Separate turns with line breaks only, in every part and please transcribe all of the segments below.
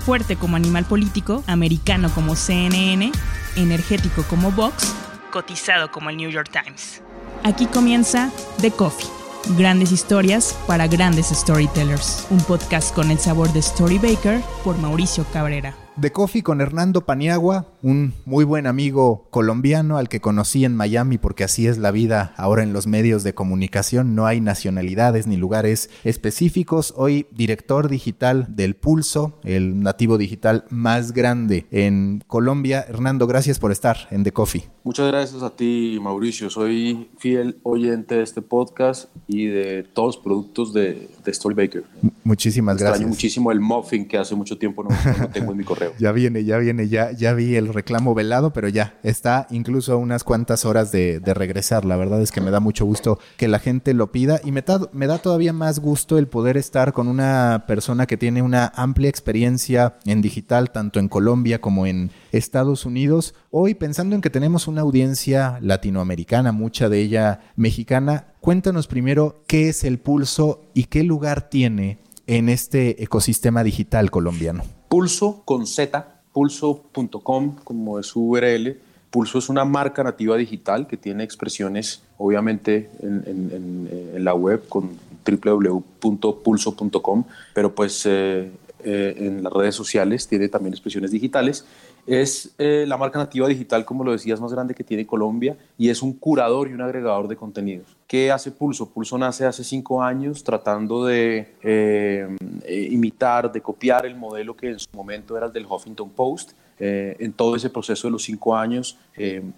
fuerte como animal político, americano como CNN, energético como Vox, cotizado como el New York Times. Aquí comienza The Coffee. Grandes historias para grandes storytellers. Un podcast con el sabor de Story Baker por Mauricio Cabrera.
The Coffee con Hernando Paniagua, un muy buen amigo colombiano al que conocí en Miami porque así es la vida ahora en los medios de comunicación, no hay nacionalidades ni lugares específicos. Hoy director digital del Pulso, el nativo digital más grande en Colombia. Hernando, gracias por estar en The Coffee.
Muchas gracias a ti, Mauricio. Soy fiel oyente de este podcast y de todos los productos de, de Storybaker.
Muchísimas
Extraño
gracias.
muchísimo el muffin que hace mucho tiempo no, no tengo en mi correo.
Ya viene, ya viene, ya, vi el reclamo velado, pero ya está incluso unas cuantas horas de, regresar. La verdad es que me da mucho gusto que la gente lo pida y me da todavía más gusto el poder estar con una persona que tiene una amplia experiencia en digital, tanto en Colombia como en Estados Unidos. Hoy pensando en que tenemos una audiencia latinoamericana, mucha de ella mexicana, cuéntanos primero qué es el pulso y qué lugar tiene en este ecosistema digital colombiano.
Pulso con Z, pulso.com como es su URL. Pulso es una marca nativa digital que tiene expresiones obviamente en, en la web con www.pulso.com, pero pues eh, eh, en las redes sociales tiene también expresiones digitales. Es eh, la marca nativa digital, como lo decías, más grande que tiene Colombia y es un curador y un agregador de contenidos. ¿Qué hace Pulso? Pulso nace hace cinco años tratando de eh, eh, imitar, de copiar el modelo que en su momento era el del Huffington Post. En todo ese proceso de los cinco años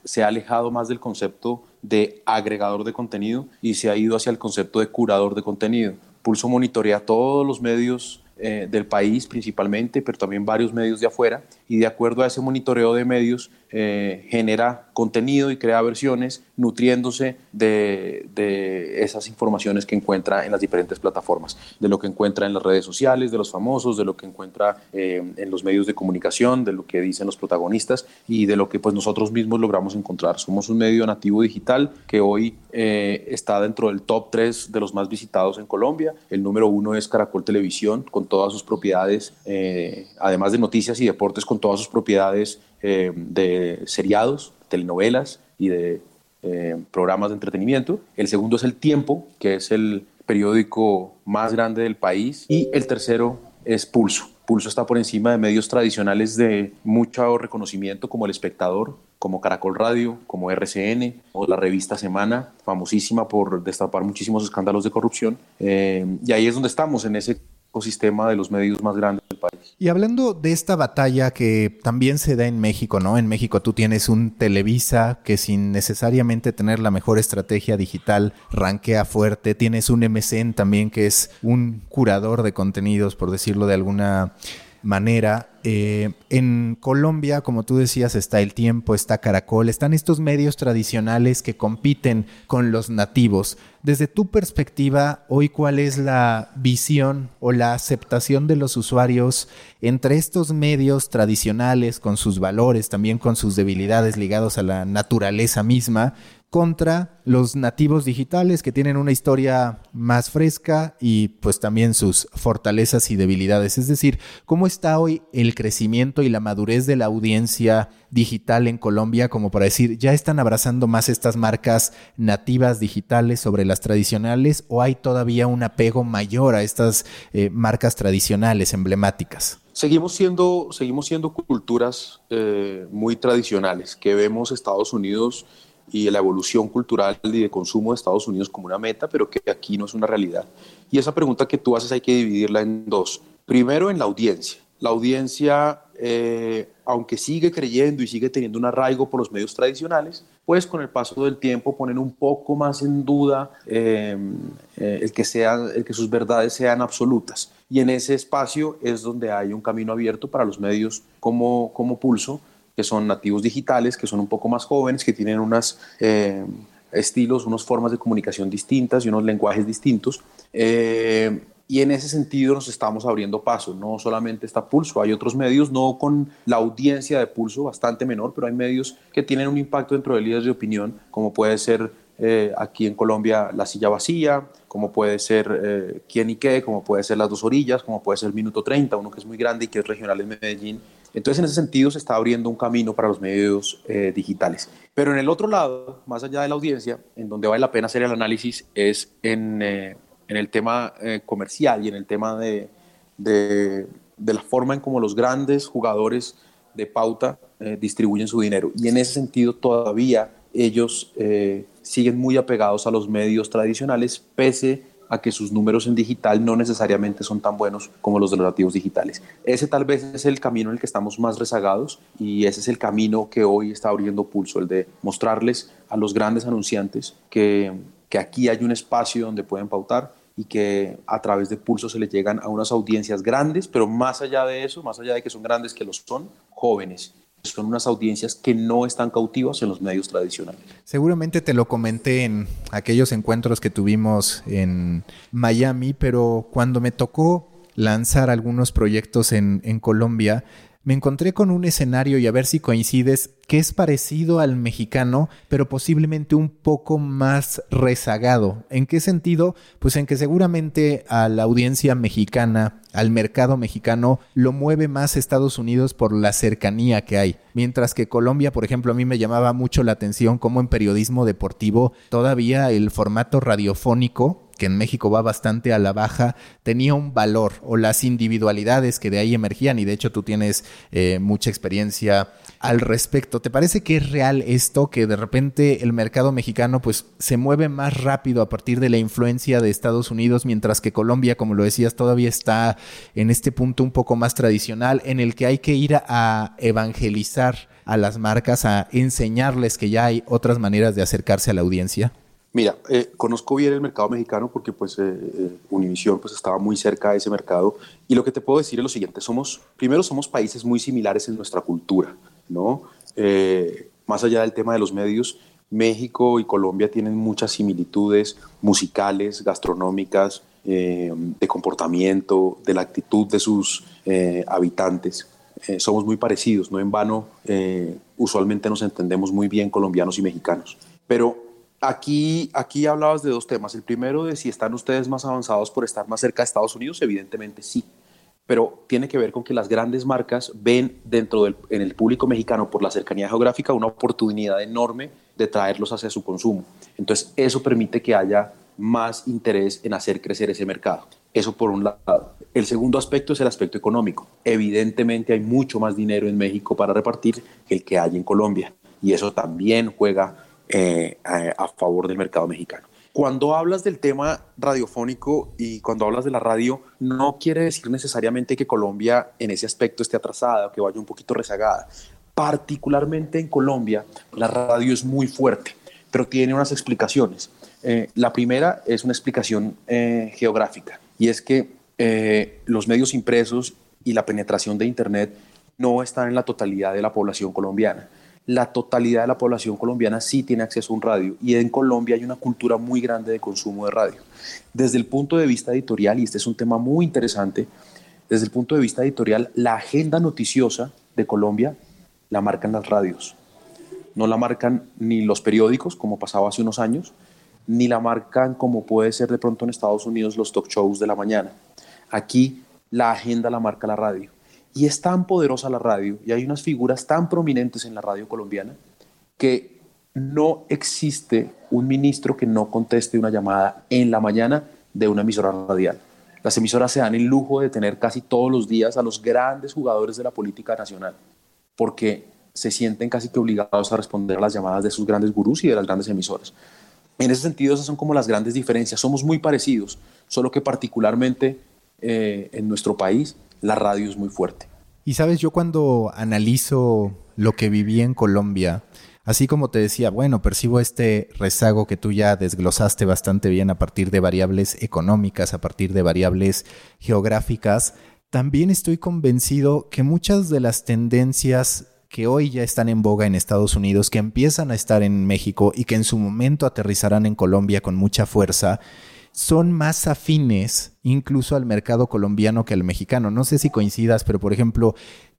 se ha alejado más del concepto de agregador de contenido y se ha ido hacia el concepto de curador de contenido. Pulso monitorea todos los medios del país principalmente, pero también varios medios de afuera, y de acuerdo a ese monitoreo de medios eh, genera contenido y crea versiones nutriéndose de, de esas informaciones que encuentra en las diferentes plataformas, de lo que encuentra en las redes sociales, de los famosos, de lo que encuentra eh, en los medios de comunicación, de lo que dicen los protagonistas y de lo que pues nosotros mismos logramos encontrar. Somos un medio nativo digital que hoy eh, está dentro del top 3 de los más visitados en Colombia. El número uno es Caracol Televisión, con todas sus propiedades, eh, además de noticias y deportes, con todas sus propiedades eh, de seriados, telenovelas y de eh, programas de entretenimiento. El segundo es El Tiempo, que es el periódico más grande del país. Y el tercero es Pulso. Pulso está por encima de medios tradicionales de mucho reconocimiento como El Espectador, como Caracol Radio, como RCN o la revista Semana, famosísima por destapar muchísimos escándalos de corrupción. Eh, y ahí es donde estamos, en ese ecosistema de los medios más grandes del país.
Y hablando de esta batalla que también se da en México, ¿no? En México tú tienes un Televisa que sin necesariamente tener la mejor estrategia digital rankea fuerte, tienes un MCN también que es un curador de contenidos, por decirlo de alguna manera. Eh, en Colombia, como tú decías, está El Tiempo, está Caracol, están estos medios tradicionales que compiten con los nativos. Desde tu perspectiva, hoy, ¿cuál es la visión o la aceptación de los usuarios entre estos medios tradicionales, con sus valores, también con sus debilidades ligados a la naturaleza misma, contra los nativos digitales que tienen una historia más fresca y pues también sus fortalezas y debilidades. Es decir, ¿cómo está hoy el crecimiento y la madurez de la audiencia digital en Colombia como para decir, ya están abrazando más estas marcas nativas digitales sobre las tradicionales o hay todavía un apego mayor a estas eh, marcas tradicionales emblemáticas?
Seguimos siendo, seguimos siendo culturas eh, muy tradicionales, que vemos Estados Unidos y la evolución cultural y de consumo de Estados Unidos como una meta, pero que aquí no es una realidad. Y esa pregunta que tú haces hay que dividirla en dos. Primero, en la audiencia. La audiencia, eh, aunque sigue creyendo y sigue teniendo un arraigo por los medios tradicionales, pues con el paso del tiempo ponen un poco más en duda eh, eh, el, que sean, el que sus verdades sean absolutas. Y en ese espacio es donde hay un camino abierto para los medios como, como Pulso, que son nativos digitales, que son un poco más jóvenes, que tienen unos eh, estilos, unas formas de comunicación distintas y unos lenguajes distintos. Eh, y en ese sentido nos estamos abriendo paso. No solamente está Pulso, hay otros medios, no con la audiencia de Pulso, bastante menor, pero hay medios que tienen un impacto dentro de líderes de opinión, como puede ser eh, aquí en Colombia La Silla Vacía, como puede ser Quién y Qué, como puede ser Las Dos Orillas, como puede ser Minuto 30, uno que es muy grande y que es regional en Medellín. Entonces, en ese sentido, se está abriendo un camino para los medios eh, digitales. Pero en el otro lado, más allá de la audiencia, en donde vale la pena hacer el análisis, es en, en el tema comercial y en el tema de, la forma en cómo los grandes jugadores de pauta distribuyen su dinero. Y en ese sentido, todavía ellos eh, siguen muy apegados a los medios tradicionales, pese a que sus números en digital no necesariamente son tan buenos como los de los nativos digitales. Ese tal vez es el camino en el que estamos más rezagados y ese es el camino que hoy está abriendo pulso, el de mostrarles a los grandes anunciantes que, que aquí hay un espacio donde pueden pautar y que a través de pulso se les llegan a unas audiencias grandes, pero más allá de eso, más allá de que son grandes, que los son, jóvenes son unas audiencias que no están cautivas en los medios tradicionales.
Seguramente te lo comenté en aquellos encuentros que tuvimos en Miami, pero cuando me tocó lanzar algunos proyectos en, en Colombia, me encontré con un escenario y a ver si coincides que es parecido al mexicano, pero posiblemente un poco más rezagado. ¿En qué sentido? Pues en que seguramente a la audiencia mexicana, al mercado mexicano, lo mueve más Estados Unidos por la cercanía que hay. Mientras que Colombia, por ejemplo, a mí me llamaba mucho la atención cómo en periodismo deportivo todavía el formato radiofónico que en México va bastante a la baja, tenía un valor o las individualidades que de ahí emergían y de hecho tú tienes eh, mucha experiencia al respecto. ¿Te parece que es real esto que de repente el mercado mexicano pues se mueve más rápido a partir de la influencia de Estados Unidos mientras que Colombia, como lo decías, todavía está en este punto un poco más tradicional en el que hay que ir a evangelizar a las marcas, a enseñarles que ya hay otras maneras de acercarse a la audiencia?
Mira, eh, conozco bien el mercado mexicano porque pues eh, eh, Univision pues estaba muy cerca de ese mercado y lo que te puedo decir es lo siguiente, somos, primero somos países muy similares en nuestra cultura, ¿no? más allá del tema de los medios, México y Colombia tienen muchas similitudes musicales, gastronómicas, de comportamiento, de la actitud de sus habitantes. somos muy parecidos, no en vano, usualmente nos entendemos muy bien colombianos y mexicanos. Pero Aquí, aquí hablabas de dos temas. El primero de si están ustedes más avanzados por estar más cerca de Estados Unidos, evidentemente sí. Pero tiene que ver con que las grandes marcas ven dentro del en el público mexicano, por la cercanía geográfica, una oportunidad enorme de traerlos hacia su consumo. Entonces, eso permite que haya más interés en hacer crecer ese mercado. Eso por un lado. El segundo aspecto es el aspecto económico. Evidentemente hay mucho más dinero en México para repartir que el que hay en Colombia. Y eso también juega eh, a, favor del mercado mexicano. Cuando hablas del tema radiofónico y cuando hablas de la radio, no quiere decir necesariamente que Colombia en ese aspecto esté atrasada o que vaya un poquito rezagada. Particularmente en Colombia, la radio es muy fuerte, pero tiene unas explicaciones. Eh, la primera es una explicación eh, geográfica y es que los medios impresos y la penetración de Internet no están en la totalidad de la población colombiana la totalidad de la población colombiana sí tiene acceso a un radio y en Colombia hay una cultura muy grande de consumo de radio. Desde el punto de vista editorial, y este es un tema muy interesante, desde el punto de vista editorial, la agenda noticiosa de Colombia la marcan las radios. No la marcan ni los periódicos, como pasaba hace unos años, ni la marcan como puede ser de pronto en Estados Unidos los talk shows de la mañana. Aquí la agenda la marca la radio. Y es tan poderosa la radio y hay unas figuras tan prominentes en la radio colombiana que no existe un ministro que no conteste una llamada en la mañana de una emisora radial. Las emisoras se dan el lujo de tener casi todos los días a los grandes jugadores de la política nacional, porque se sienten casi que obligados a responder a las llamadas de sus grandes gurús y de las grandes emisoras. En ese sentido, esas son como las grandes diferencias. Somos muy parecidos, solo que particularmente eh, en nuestro país la radio es muy fuerte.
Y sabes, yo cuando analizo lo que viví en Colombia, así como te decía, bueno, percibo este rezago que tú ya desglosaste bastante bien a partir de variables económicas, a partir de variables geográficas, también estoy convencido que muchas de las tendencias que hoy ya están en boga en Estados Unidos, que empiezan a estar en México y que en su momento aterrizarán en Colombia con mucha fuerza, son más afines incluso al mercado colombiano que al mexicano. No sé si coincidas, pero por ejemplo,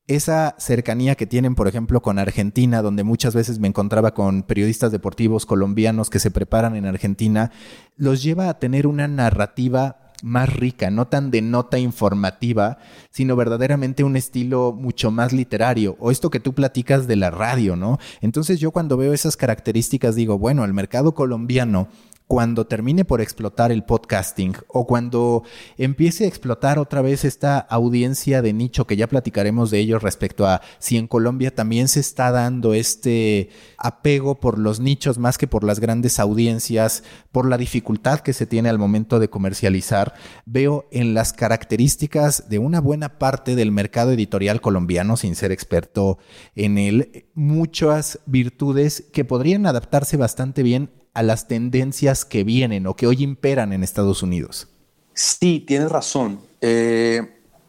esa cercanía que tienen, por ejemplo, con Argentina, donde muchas veces me encontraba con periodistas deportivos colombianos que se preparan en Argentina, los lleva a tener una narrativa más rica, no tan de nota informativa, sino verdaderamente un estilo mucho más literario, o esto que tú platicas de la radio, ¿no? Entonces yo cuando veo esas características digo, bueno, el mercado colombiano cuando termine por explotar el podcasting o cuando empiece a explotar otra vez esta audiencia de nicho que ya platicaremos de ello respecto a si en Colombia también se está dando este apego por los nichos más que por las grandes audiencias, por la dificultad que se tiene al momento de comercializar, veo en las características de una buena parte del mercado editorial colombiano, sin ser experto en él, muchas virtudes que podrían adaptarse bastante bien a las tendencias que vienen o que hoy imperan en Estados Unidos.
Sí, tienes razón. Eh,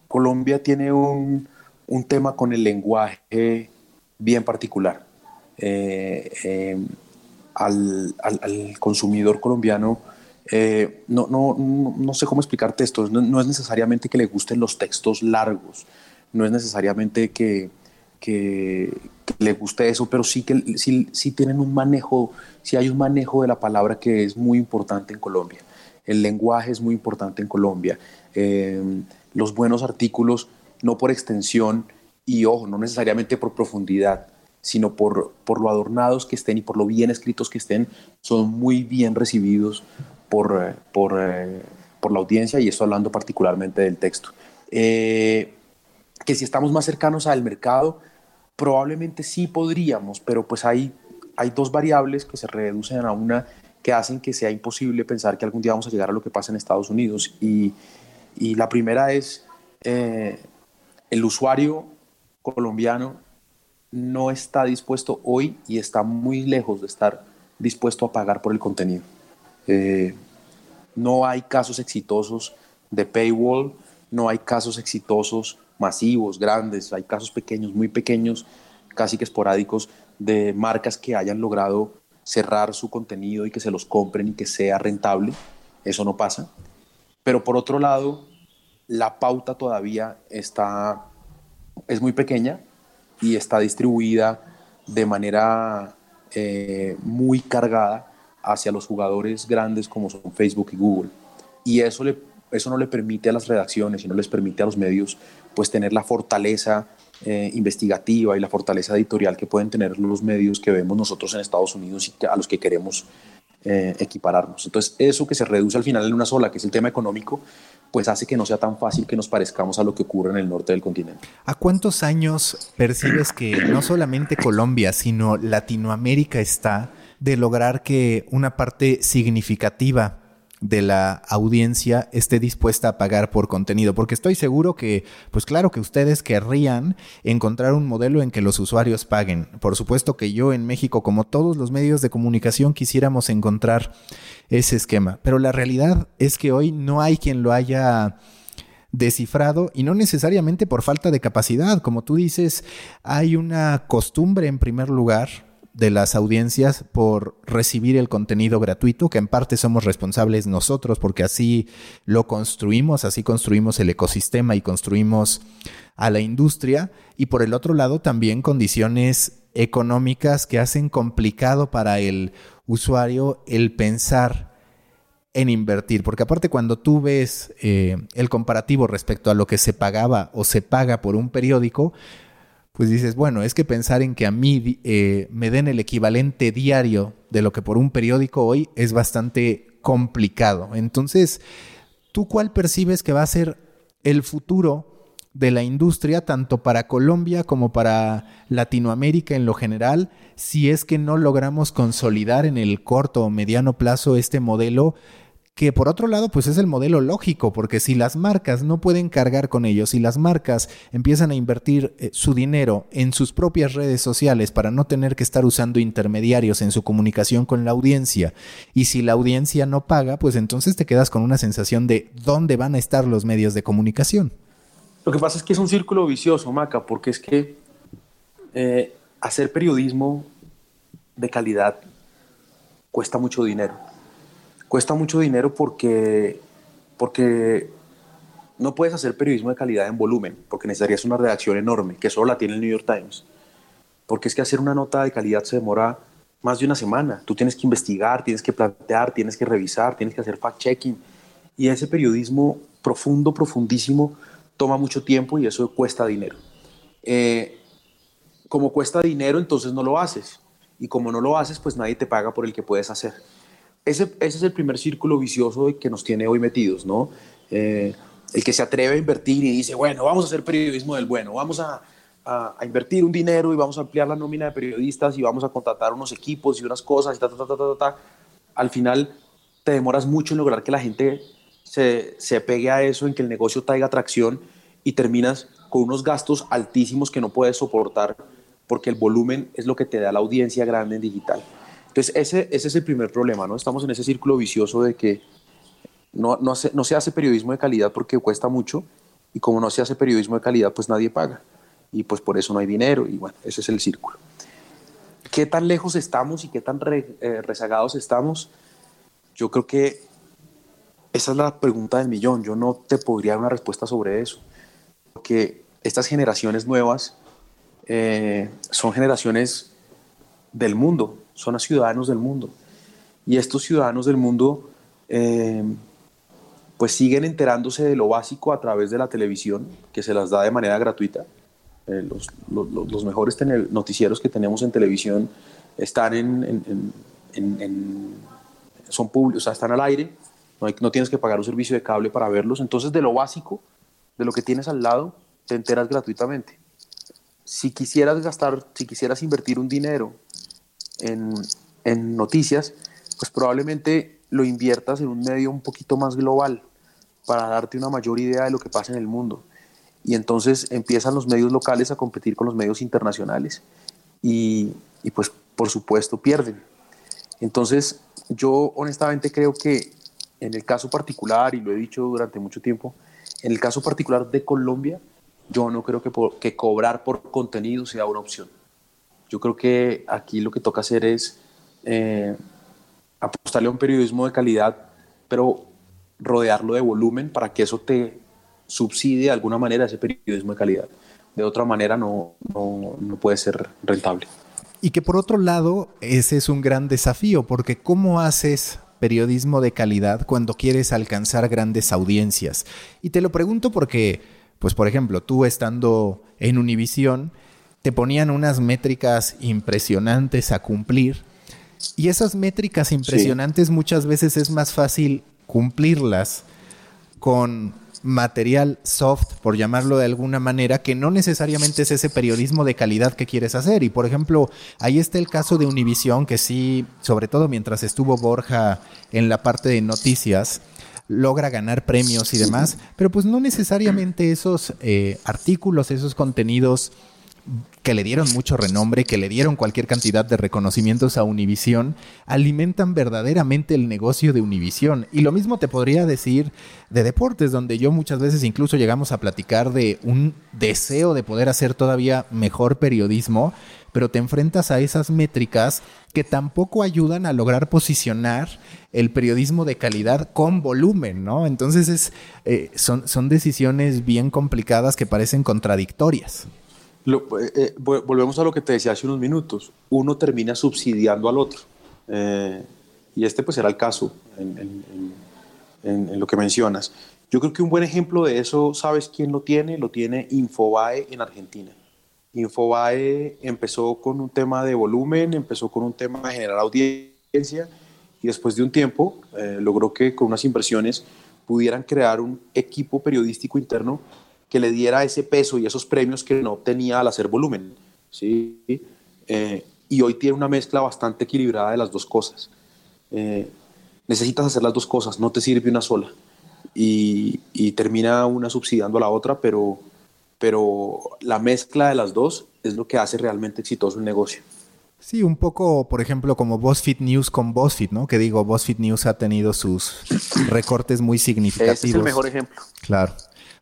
Colombia tiene un, tema con el lenguaje bien particular. Eh, eh, al, consumidor colombiano, no, no, sé cómo explicarte esto, no, es necesariamente que le gusten los textos largos, no es necesariamente que, que, le guste eso, pero sí que sí, tienen un manejo, sí hay un manejo de la palabra que es muy importante en Colombia. El lenguaje es muy importante en Colombia. Em, los buenos artículos, no por extensión y ojo, no necesariamente por profundidad, sino por, por lo adornados que estén y por lo bien escritos que estén, son muy bien recibidos por, eh, por, eh, por la audiencia y esto hablando particularmente del texto. Eh, que si estamos más cercanos al mercado, Probablemente sí podríamos, pero pues hay, hay dos variables que se reducen a una que hacen que sea imposible pensar que algún día vamos a llegar a lo que pasa en Estados Unidos. Y, y la primera es eh, el usuario colombiano no está dispuesto hoy y está muy lejos de estar dispuesto a pagar por el contenido. Eh, no hay casos exitosos de paywall, no hay casos exitosos masivos, grandes, hay casos pequeños, muy pequeños, casi que esporádicos, de marcas que hayan logrado cerrar su contenido y que se los compren y que sea rentable. Eso no pasa. Pero por otro lado, la pauta todavía está, es muy pequeña y está distribuida de manera eh, muy cargada hacia los jugadores grandes como son Facebook y Google. Y eso, le, eso no le permite a las redacciones y no les permite a los medios pues tener la fortaleza eh, investigativa y la fortaleza editorial que pueden tener los medios que vemos nosotros en Estados Unidos y a los que queremos eh, equipararnos. Entonces, eso que se reduce al final en una sola, que es el tema económico, pues hace que no sea tan fácil que nos parezcamos a lo que ocurre en el norte del continente.
¿A cuántos años percibes que no solamente Colombia, sino Latinoamérica está de lograr que una parte significativa de la audiencia esté dispuesta a pagar por contenido, porque estoy seguro que, pues claro que ustedes querrían encontrar un modelo en que los usuarios paguen. Por supuesto que yo en México, como todos los medios de comunicación, quisiéramos encontrar ese esquema, pero la realidad es que hoy no hay quien lo haya descifrado y no necesariamente por falta de capacidad. Como tú dices, hay una costumbre en primer lugar de las audiencias por recibir el contenido gratuito, que en parte somos responsables nosotros porque así lo construimos, así construimos el ecosistema y construimos a la industria, y por el otro lado también condiciones económicas que hacen complicado para el usuario el pensar en invertir, porque aparte cuando tú ves eh, el comparativo respecto a lo que se pagaba o se paga por un periódico, pues dices, bueno, es que pensar en que a mí eh, me den el equivalente diario de lo que por un periódico hoy es bastante complicado. Entonces, ¿tú cuál percibes que va a ser el futuro de la industria, tanto para Colombia como para Latinoamérica en lo general, si es que no logramos consolidar en el corto o mediano plazo este modelo que por otro lado pues es el modelo lógico, porque si las marcas no pueden cargar con ellos, si las marcas empiezan a invertir eh, su dinero en sus propias redes sociales para no tener que estar usando intermediarios en su comunicación con la audiencia, y si la audiencia no paga, pues entonces te quedas con una sensación de dónde van a estar los medios de comunicación.
Lo que pasa es que es un círculo vicioso, Maca, porque es que eh, hacer periodismo de calidad cuesta mucho dinero cuesta mucho dinero porque, porque no puedes hacer periodismo de calidad en volumen, porque necesitarías una redacción enorme, que solo la tiene el New York Times. Porque es que hacer una nota de calidad se demora más de una semana. Tú tienes que investigar, tienes que plantear, tienes que revisar, tienes que hacer fact-checking. Y ese periodismo profundo, profundísimo, toma mucho tiempo y eso cuesta dinero. Eh, como cuesta dinero, entonces no lo haces. Y como no lo haces, pues nadie te paga por el que puedes hacer. Ese, ese es el primer círculo vicioso que nos tiene hoy metidos, ¿no? Eh, el que se atreve a invertir y dice, bueno, vamos a hacer periodismo del bueno, vamos a, a, invertir un dinero y vamos a ampliar la nómina de periodistas y vamos a contratar unos equipos y unas cosas y ta, ta, ta, ta, ta, ta. Al final te demoras mucho en lograr que la gente se, se pegue a eso, en que el negocio traiga atracción y terminas con unos gastos altísimos que no puedes soportar porque el volumen es lo que te da la audiencia grande en digital. Entonces, ese, ese es el primer problema, ¿no? Estamos en ese círculo vicioso de que no, no, se, no se hace periodismo de calidad porque cuesta mucho y como no se hace periodismo de calidad, pues nadie paga y pues por eso no hay dinero y bueno, ese es el círculo. ¿Qué tan lejos estamos y qué tan eh, rezagados estamos? Yo creo que esa es la pregunta del millón. Yo no te podría dar una respuesta sobre eso. Porque estas generaciones nuevas eh, son generaciones del mundo, son ciudadanos del mundo. Y estos ciudadanos del mundo eh, pues siguen enterándose de lo básico a través de la televisión, que se las da de manera gratuita. Eh, los, los, mejores noticieros que tenemos en televisión están en, son públicos, o sea, están al aire, no, no tienes que pagar un servicio de cable para verlos. Entonces, de lo básico, de lo que tienes al lado, te enteras gratuitamente. Si quisieras gastar, si quisieras invertir un dinero en, noticias, pues probablemente lo inviertas en un medio un poquito más global para darte una mayor idea de lo que pasa en el mundo y entonces empiezan los medios locales a competir con los medios internacionales y, y pues por supuesto pierden. Entonces yo honestamente creo que en el caso particular, y lo he dicho durante mucho tiempo, en el caso particular de Colombia, yo no creo que, que cobrar por contenido sea una opción. Yo creo que aquí lo que toca hacer es eh, apostarle a un periodismo de calidad, pero rodearlo de volumen para que eso te subsidie de alguna manera ese periodismo de calidad. De otra manera no, no, no puede ser rentable.
Y que por otro lado, ese es un gran desafío, porque ¿cómo haces periodismo de calidad cuando quieres alcanzar grandes audiencias? Y te lo pregunto porque, pues por ejemplo, tú estando en Univisión, te ponían unas métricas impresionantes a cumplir. Y esas métricas impresionantes muchas veces es más fácil cumplirlas con material soft, por llamarlo de alguna manera, que no necesariamente es ese periodismo de calidad que quieres hacer. Y por ejemplo, ahí está el caso de Univisión, que sí, sobre todo mientras estuvo Borja en la parte de noticias, logra ganar premios y demás, pero pues no necesariamente esos eh, artículos, esos contenidos que le dieron mucho renombre, que le dieron cualquier cantidad de reconocimientos a Univision, alimentan verdaderamente el negocio de Univision. Y lo mismo te podría decir de deportes, donde yo muchas veces incluso llegamos a platicar de un deseo de poder hacer todavía mejor periodismo, pero te enfrentas a esas métricas que tampoco ayudan a lograr posicionar el periodismo de calidad con volumen, ¿no? Entonces es, eh, son, son decisiones bien complicadas que parecen contradictorias.
Eh, eh, volvemos a lo que te decía hace unos minutos. Uno termina subsidiando al otro. Eh, y este pues era el caso en, en, lo que mencionas. Yo creo que un buen ejemplo de eso, ¿sabes quién lo tiene? Lo tiene Infobae en Argentina. Infobae empezó con un tema de volumen, empezó con un tema de generar audiencia y después de un tiempo logró que con unas inversiones pudieran crear un equipo periodístico interno que le diera ese peso y esos premios que no obtenía al hacer volumen. ¿sí? Eh, y hoy tiene una mezcla bastante equilibrada de las dos cosas. Eh, necesitas hacer las dos cosas, no te sirve una sola. Y, y, termina una subsidiando a la otra, pero, pero la mezcla de las dos es lo que hace realmente exitoso el negocio.
Sí, un poco, por ejemplo, como BuzzFeed News con BuzzFeed, ¿no? Que digo, BuzzFeed News ha tenido sus recortes muy significativos. Ese
es el mejor ejemplo.
Claro.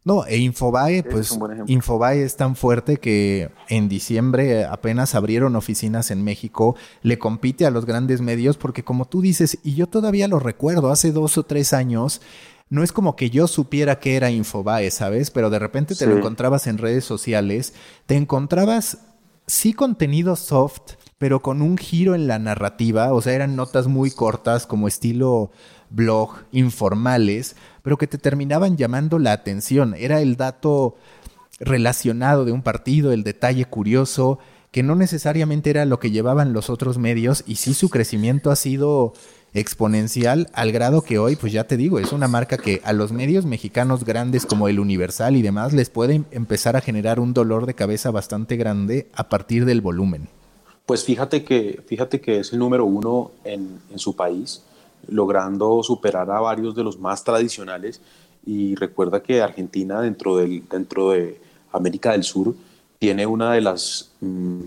No, e Infobae, pues Infobae es tan fuerte que en diciembre apenas abrieron oficinas en México, le compite a los grandes medios porque como tú dices, y yo todavía lo recuerdo, hace dos o tres años, no es como que yo supiera que era Infobae, ¿sabes? Pero de repente te lo encontrabas en redes sociales, te encontrabas sí contenido soft, pero con un giro en la narrativa, o sea, eran notas muy cortas como estilo blog, informales, pero que te terminaban llamando la atención. Era el dato relacionado de un partido, el detalle curioso, que no necesariamente era lo que llevaban los otros medios y sí su crecimiento ha sido exponencial al grado que hoy, pues ya te digo, es una marca que a los medios mexicanos grandes como el Universal y demás les puede empezar a generar un dolor de cabeza bastante grande a partir del volumen.
Pues fíjate que, fíjate que es el número uno en, en su país, logrando superar a varios de los más tradicionales. Y recuerda que Argentina, dentro, del, dentro de América del Sur, tiene una de las mm,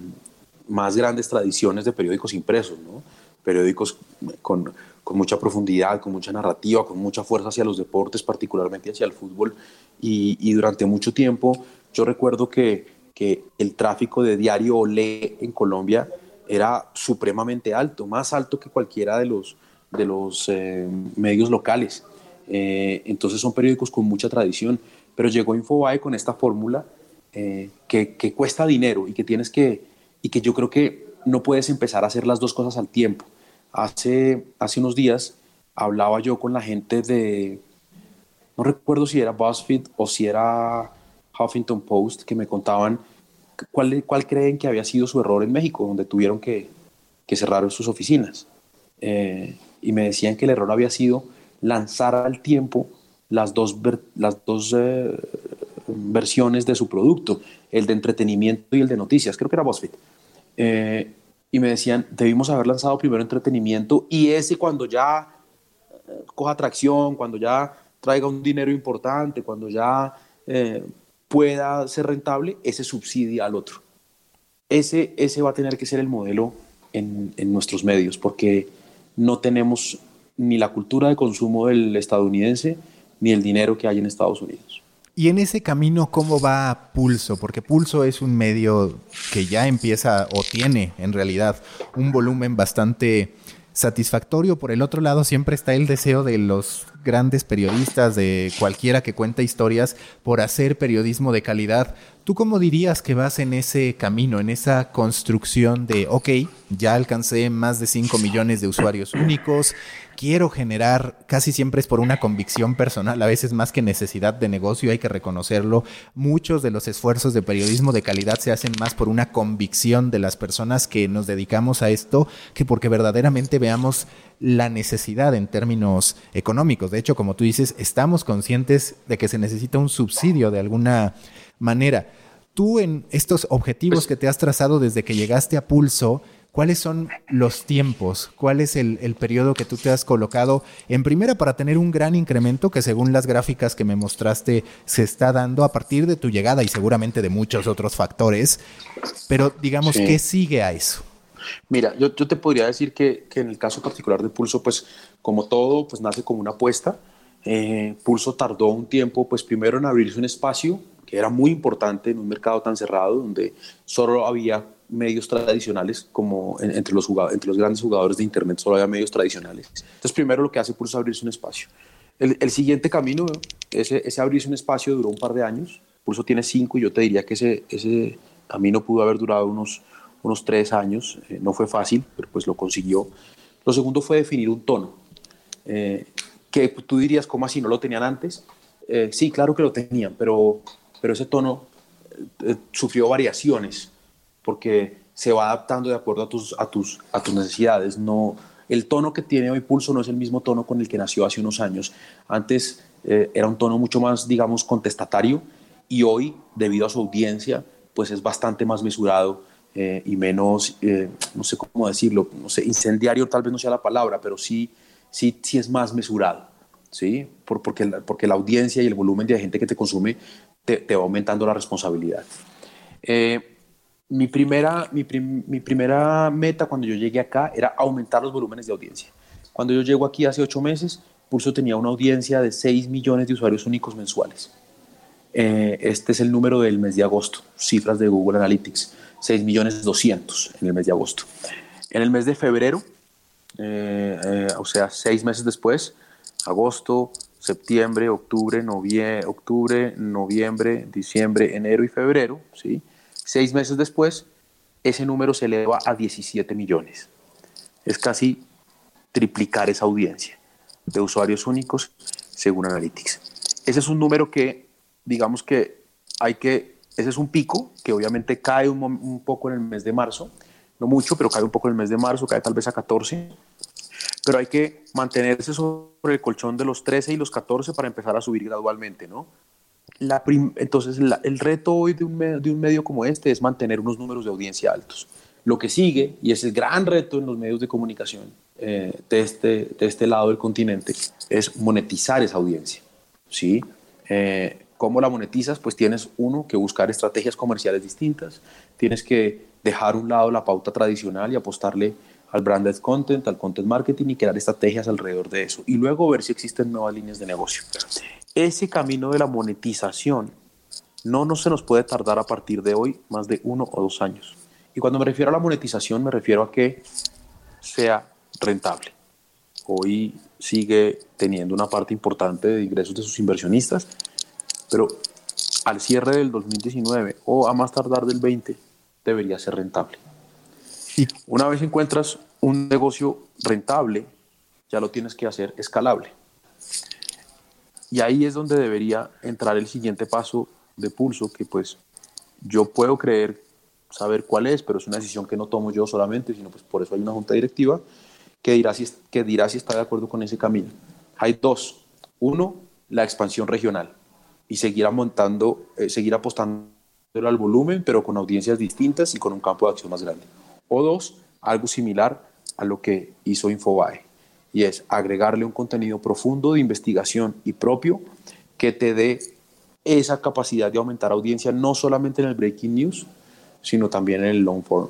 más grandes tradiciones de periódicos impresos, ¿no? periódicos con, con, mucha profundidad, con mucha narrativa, con mucha fuerza hacia los deportes, particularmente hacia el fútbol. Y, y durante mucho tiempo yo recuerdo que, que, el tráfico de diario Olé en Colombia era supremamente alto, más alto que cualquiera de los, de los eh, medios locales. Eh, entonces son periódicos con mucha tradición, pero llegó Infobae con esta fórmula eh, que, que, cuesta dinero y que tienes que, y que yo creo que no puedes empezar a hacer las dos cosas al tiempo. Hace, hace unos días hablaba yo con la gente de, no recuerdo si era BuzzFeed o si era Huffington Post, que me contaban cuál, cuál creen que había sido su error en México, donde tuvieron que, que cerrar sus oficinas. Eh, y me decían que el error había sido lanzar al tiempo las dos, las dos eh, versiones de su producto, el de entretenimiento y el de noticias, creo que era BuzzFeed. Eh, y me decían, debimos haber lanzado primero entretenimiento y ese cuando ya eh, coja atracción, cuando ya traiga un dinero importante, cuando ya eh, pueda ser rentable, ese subsidia al otro. Ese, ese va a tener que ser el modelo en, en nuestros medios, porque no tenemos ni la cultura de consumo del estadounidense, ni el dinero que hay en Estados Unidos.
Y en ese camino, ¿cómo va Pulso? Porque Pulso es un medio que ya empieza o tiene en realidad un volumen bastante satisfactorio. Por el otro lado, siempre está el deseo de los grandes periodistas, de cualquiera que cuenta historias, por hacer periodismo de calidad. ¿Tú cómo dirías que vas en ese camino, en esa construcción de, ok, ya alcancé más de 5 millones de usuarios únicos, quiero generar, casi siempre es por una convicción personal, a veces más que necesidad de negocio, hay que reconocerlo. Muchos de los esfuerzos de periodismo de calidad se hacen más por una convicción de las personas que nos dedicamos a esto que porque verdaderamente veamos la necesidad en términos económicos. De hecho, como tú dices, estamos conscientes de que se necesita un subsidio de alguna manera. Tú en estos objetivos que te has trazado desde que llegaste a Pulso, ¿Cuáles son los tiempos? ¿Cuál es el, periodo que tú te has colocado en primera para tener un gran incremento que según las gráficas que me mostraste se está dando a partir de tu llegada y seguramente de muchos otros factores? Pero digamos, ¿qué sigue a eso?
Mira, yo, te podría decir que, en el caso particular de Pulso, pues como todo, pues nace como una apuesta. Eh, Pulso tardó un tiempo, pues primero en abrirse un espacio que era muy importante en un mercado tan cerrado, donde solo había medios tradicionales, como entre, los entre los grandes jugadores de Internet solo había medios tradicionales. Entonces, primero lo que hace Pulso es abrirse un espacio. El, el siguiente camino, ese, ese, abrirse un espacio duró un par de años. Pulso tiene cinco y yo te diría que ese, ese camino pudo haber durado unos, unos tres años. Eh, no fue fácil, pero pues lo consiguió. Lo segundo fue definir un tono. Eh, que tú dirías, ¿cómo así? ¿No lo tenían antes? Eh, sí, claro que lo tenían, pero, pero ese tono sufrió variaciones porque se va adaptando de acuerdo a tus, a tus, a tus necesidades. No, el tono que tiene hoy Pulso no es el mismo tono con el que nació hace unos años. Antes eh, era un tono mucho más, digamos, contestatario y hoy, debido a su audiencia, pues es bastante más mesurado eh, y menos, eh, no sé cómo decirlo, no sé, incendiario tal vez no sea la palabra, pero sí, sí, sí es más mesurado, ¿sí? Por, porque, la, porque la audiencia y el volumen de gente que te consume te, te va aumentando la responsabilidad. Eh, mi primera, mi, primera meta cuando yo llegué acá era aumentar los volúmenes de audiencia. Cuando yo llego aquí hace ocho meses, Pulso tenía una audiencia de 6 millones de usuarios únicos mensuales. Eh, este es el número del mes de agosto, cifras de Google Analytics, 6 millones 200 en el mes de agosto. En el mes de febrero, eh, eh, o sea, seis meses después, agosto, septiembre, octubre, noviembre, octubre, noviembre, diciembre, enero y febrero, ¿sí? seis meses después, ese número se eleva a 17 millones. Es casi triplicar esa audiencia de usuarios únicos según Analytics. Ese es un número que, digamos que hay que, ese es un pico que obviamente cae un poco en el mes de marzo, no mucho, pero cae un poco en el mes de marzo, cae tal vez a 14, pero hay que mantenerse sobre el colchón de los 13 y los 14 para empezar a subir gradualmente, ¿no? Entonces, el reto hoy de un, de un medio como este es mantener unos números de audiencia altos. Lo que sigue, y es el gran reto en los medios de comunicación eh, de, este, de este lado del continente, es monetizar esa audiencia. ¿sí? Eh, ¿Cómo la monetizas? Pues tienes, uno, que buscar estrategias comerciales distintas, tienes que dejar un lado la pauta tradicional y apostarle al branded content, al content marketing y crear estrategias alrededor de eso. Y luego ver si existen nuevas líneas de negocio. Ese camino de la monetización no, no se nos puede tardar a partir de hoy más de uno o dos años. Y cuando me refiero a la monetización, me refiero a que sea rentable. Hoy sigue teniendo una parte importante de ingresos de sus inversionistas, pero al cierre del 2019 o a más tardar del 20 debería ser rentable. Y una vez encuentras un negocio rentable, ya lo tienes que hacer escalable. Y ahí es donde debería entrar el siguiente paso de pulso, que pues yo puedo creer saber cuál es, pero es una decisión que no tomo yo solamente, sino pues por eso hay una junta directiva que dirá si, que dirá si está de acuerdo con ese camino. Hay dos. Uno, la expansión regional y seguir, montando, eh, seguir apostando al volumen, pero con audiencias distintas y con un campo de acción más grande. O dos, algo similar a lo que hizo Infobae, y es agregarle un contenido profundo de investigación y propio que te dé esa capacidad de aumentar audiencia no solamente en el breaking news, sino también en el long form.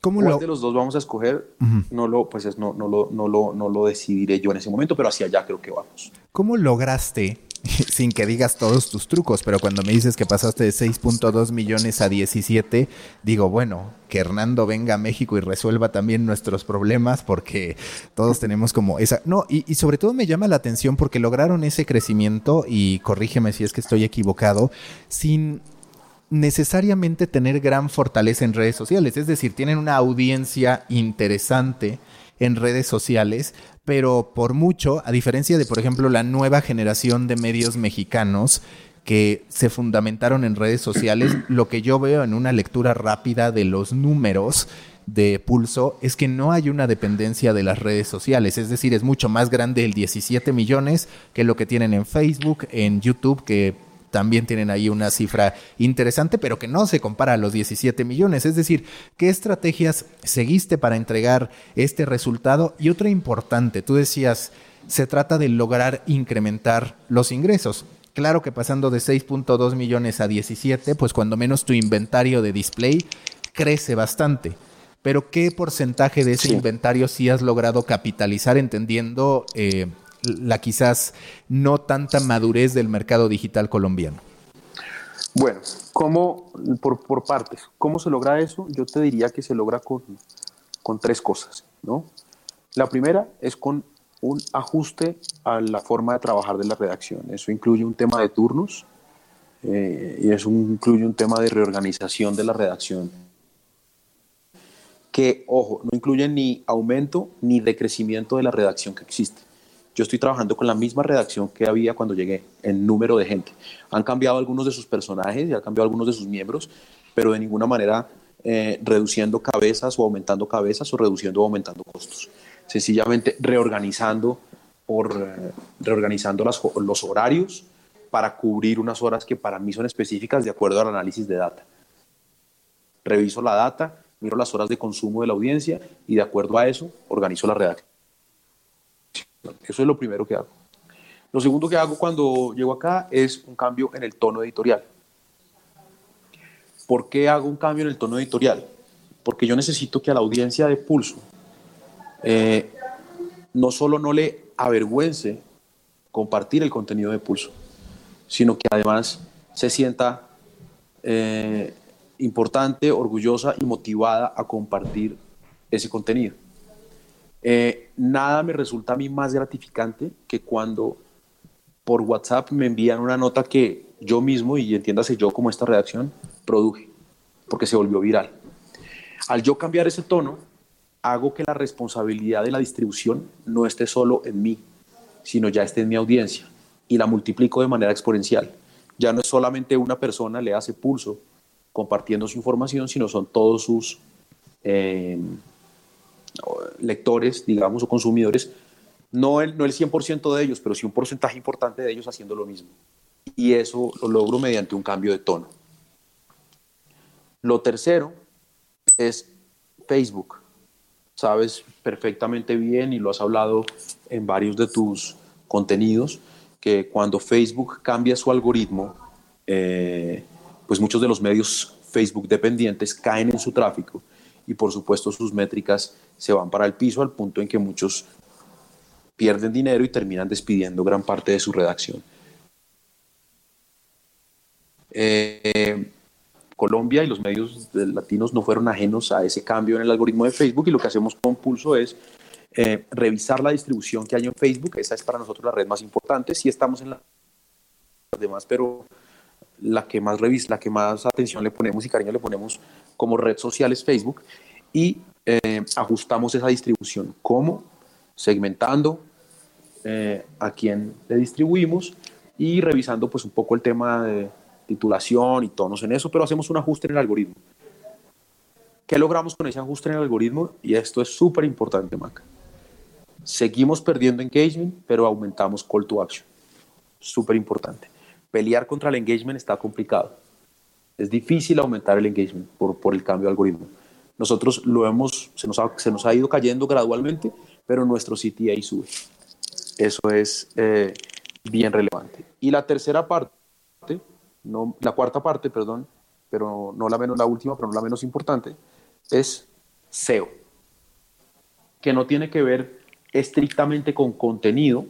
¿Cómo ¿Cuál de los dos vamos a escoger? No lo, pues no, no, lo, no, lo, no lo decidiré yo en ese momento, pero hacia allá creo que vamos.
¿Cómo lograste sin que digas todos tus trucos, pero cuando me dices que pasaste de 6.2 millones a 17, digo, bueno, que Hernando venga a México y resuelva también nuestros problemas, porque todos tenemos como esa... No, y, sobre todo me llama la atención porque lograron ese crecimiento, y corrígeme si es que estoy equivocado, sin necesariamente tener gran fortaleza en redes sociales, es decir, tienen una audiencia interesante en redes sociales, pero por mucho, a diferencia de, por ejemplo, la nueva generación de medios mexicanos que se fundamentaron en redes sociales, lo que yo veo en una lectura rápida de los números de pulso es que no hay una dependencia de las redes sociales, es decir, es mucho más grande el 17 millones que lo que tienen en Facebook, en YouTube, que también tienen ahí una cifra interesante, pero que no se compara a los 17 millones. Es decir, ¿qué estrategias seguiste para entregar este resultado? Y otra importante, tú decías, se trata de lograr incrementar los ingresos. Claro que pasando de 6.2 millones a 17, pues cuando menos tu inventario de display crece bastante. Pero ¿qué porcentaje de ese inventario sí has logrado capitalizar entendiendo eh, la quizás no tanta madurez del mercado digital colombiano?
Bueno, ¿cómo, por, partes, ¿cómo se logra eso? Yo te diría que se logra con, con tres cosas, ¿no? La primera es con un ajuste a la forma de trabajar de la redacción. Eso incluye un tema de turnos eh, y eso incluye un tema de reorganización de la redacción. Que, ojo, no incluye ni aumento ni decrecimiento de la redacción que existe. Yo estoy trabajando con la misma redacción que había cuando llegué, en número de gente. Han cambiado algunos de sus personajes y han cambiado algunos de sus miembros, pero de ninguna manera eh, reduciendo cabezas o aumentando cabezas o reduciendo o aumentando costos. Sencillamente reorganizando, por, eh, reorganizando los horarios para cubrir unas horas que para mí son específicas de acuerdo al análisis de data. Reviso la data, miro las horas de consumo de la audiencia y de acuerdo a eso organizo la redacción. Eso es lo primero que hago. Lo segundo que hago cuando llego acá es un cambio en el tono editorial. ¿Por qué hago un cambio en el tono editorial? Porque yo necesito que a la audiencia de Pulso eh, no solo no le avergüence compartir el contenido de Pulso, sino que además se sienta eh, importante, orgullosa y motivada a compartir ese contenido. Eh, nada me resulta a mí más gratificante que cuando por WhatsApp me envían una nota que yo mismo, y entiéndase yo como esta redacción, produje, porque se volvió viral. Al yo cambiar ese tono, hago que la responsabilidad de la distribución no esté solo en mí, sino ya esté en mi audiencia, y la multiplico de manera exponencial. Ya no es solamente una persona, le hace pulso compartiendo su información, sino son todos sus eh, lectores, digamos, o consumidores, no el, no el 100% de ellos, pero sí un porcentaje importante de ellos haciendo lo mismo. Y eso lo logro mediante un cambio de tono. Lo tercero es Facebook. Sabes perfectamente bien y lo has hablado en varios de tus contenidos, que cuando Facebook cambia su algoritmo, eh, pues muchos de los medios Facebook dependientes caen en su tráfico y por supuesto sus métricas se van para el piso al punto en que muchos pierden dinero y terminan despidiendo gran parte de su redacción. Eh, Colombia y los medios latinos no fueron ajenos a ese cambio en el algoritmo de Facebook y lo que hacemos con Pulso es eh, revisar la distribución que hay en Facebook. Esa es para nosotros la red más importante. Si estamos en las demás, pero la que más revisa, la que más atención le ponemos y cariño le ponemos como red social es Facebook y eh, ajustamos esa distribución. ¿Cómo? Segmentando eh, a quién le distribuimos y revisando pues un poco el tema de titulación y tonos en eso, pero hacemos un ajuste en el algoritmo. ¿Qué logramos con ese ajuste en el algoritmo? Y esto es súper importante, Mac. Seguimos perdiendo engagement, pero aumentamos call to action. Súper importante. Pelear contra el engagement está complicado. Es difícil aumentar el engagement por, por el cambio de algoritmo. Nosotros lo hemos, se nos, ha, se nos ha ido cayendo gradualmente, pero nuestro CTA sube. Eso es eh, bien relevante. Y la tercera parte no, la cuarta parte, perdón, pero no la menos, la última, pero no la menos importante, es SEO, que no tiene que ver estrictamente con contenido,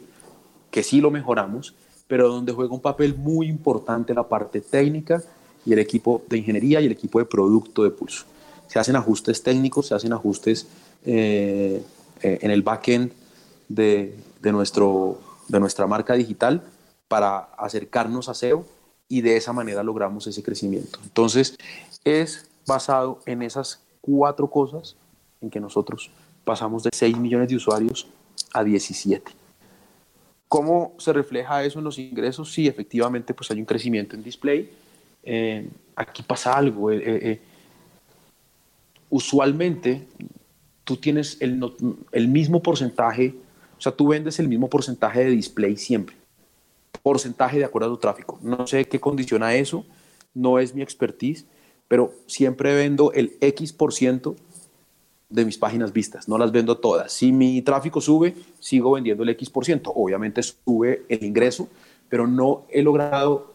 que sí lo mejoramos, pero donde juega un papel muy importante la parte técnica y el equipo de ingeniería y el equipo de producto de Pulso. Se hacen ajustes técnicos, se hacen ajustes eh, eh, en el backend de, de, nuestro, de nuestra marca digital para acercarnos a SEO y de esa manera logramos ese crecimiento. Entonces, es basado en esas cuatro cosas en que nosotros pasamos de 6 millones de usuarios a 17. ¿Cómo se refleja eso en los ingresos? Sí, efectivamente, pues hay un crecimiento en display. Eh, aquí pasa algo. Eh, eh, usualmente, tú tienes el, el mismo porcentaje, o sea, tú vendes el mismo porcentaje de display siempre porcentaje de acuerdo a tu tráfico. No sé qué condiciona eso, no es mi expertise, pero siempre vendo el X por ciento de mis páginas vistas, no las vendo todas. Si mi tráfico sube, sigo vendiendo el X por ciento. Obviamente sube el ingreso, pero no he logrado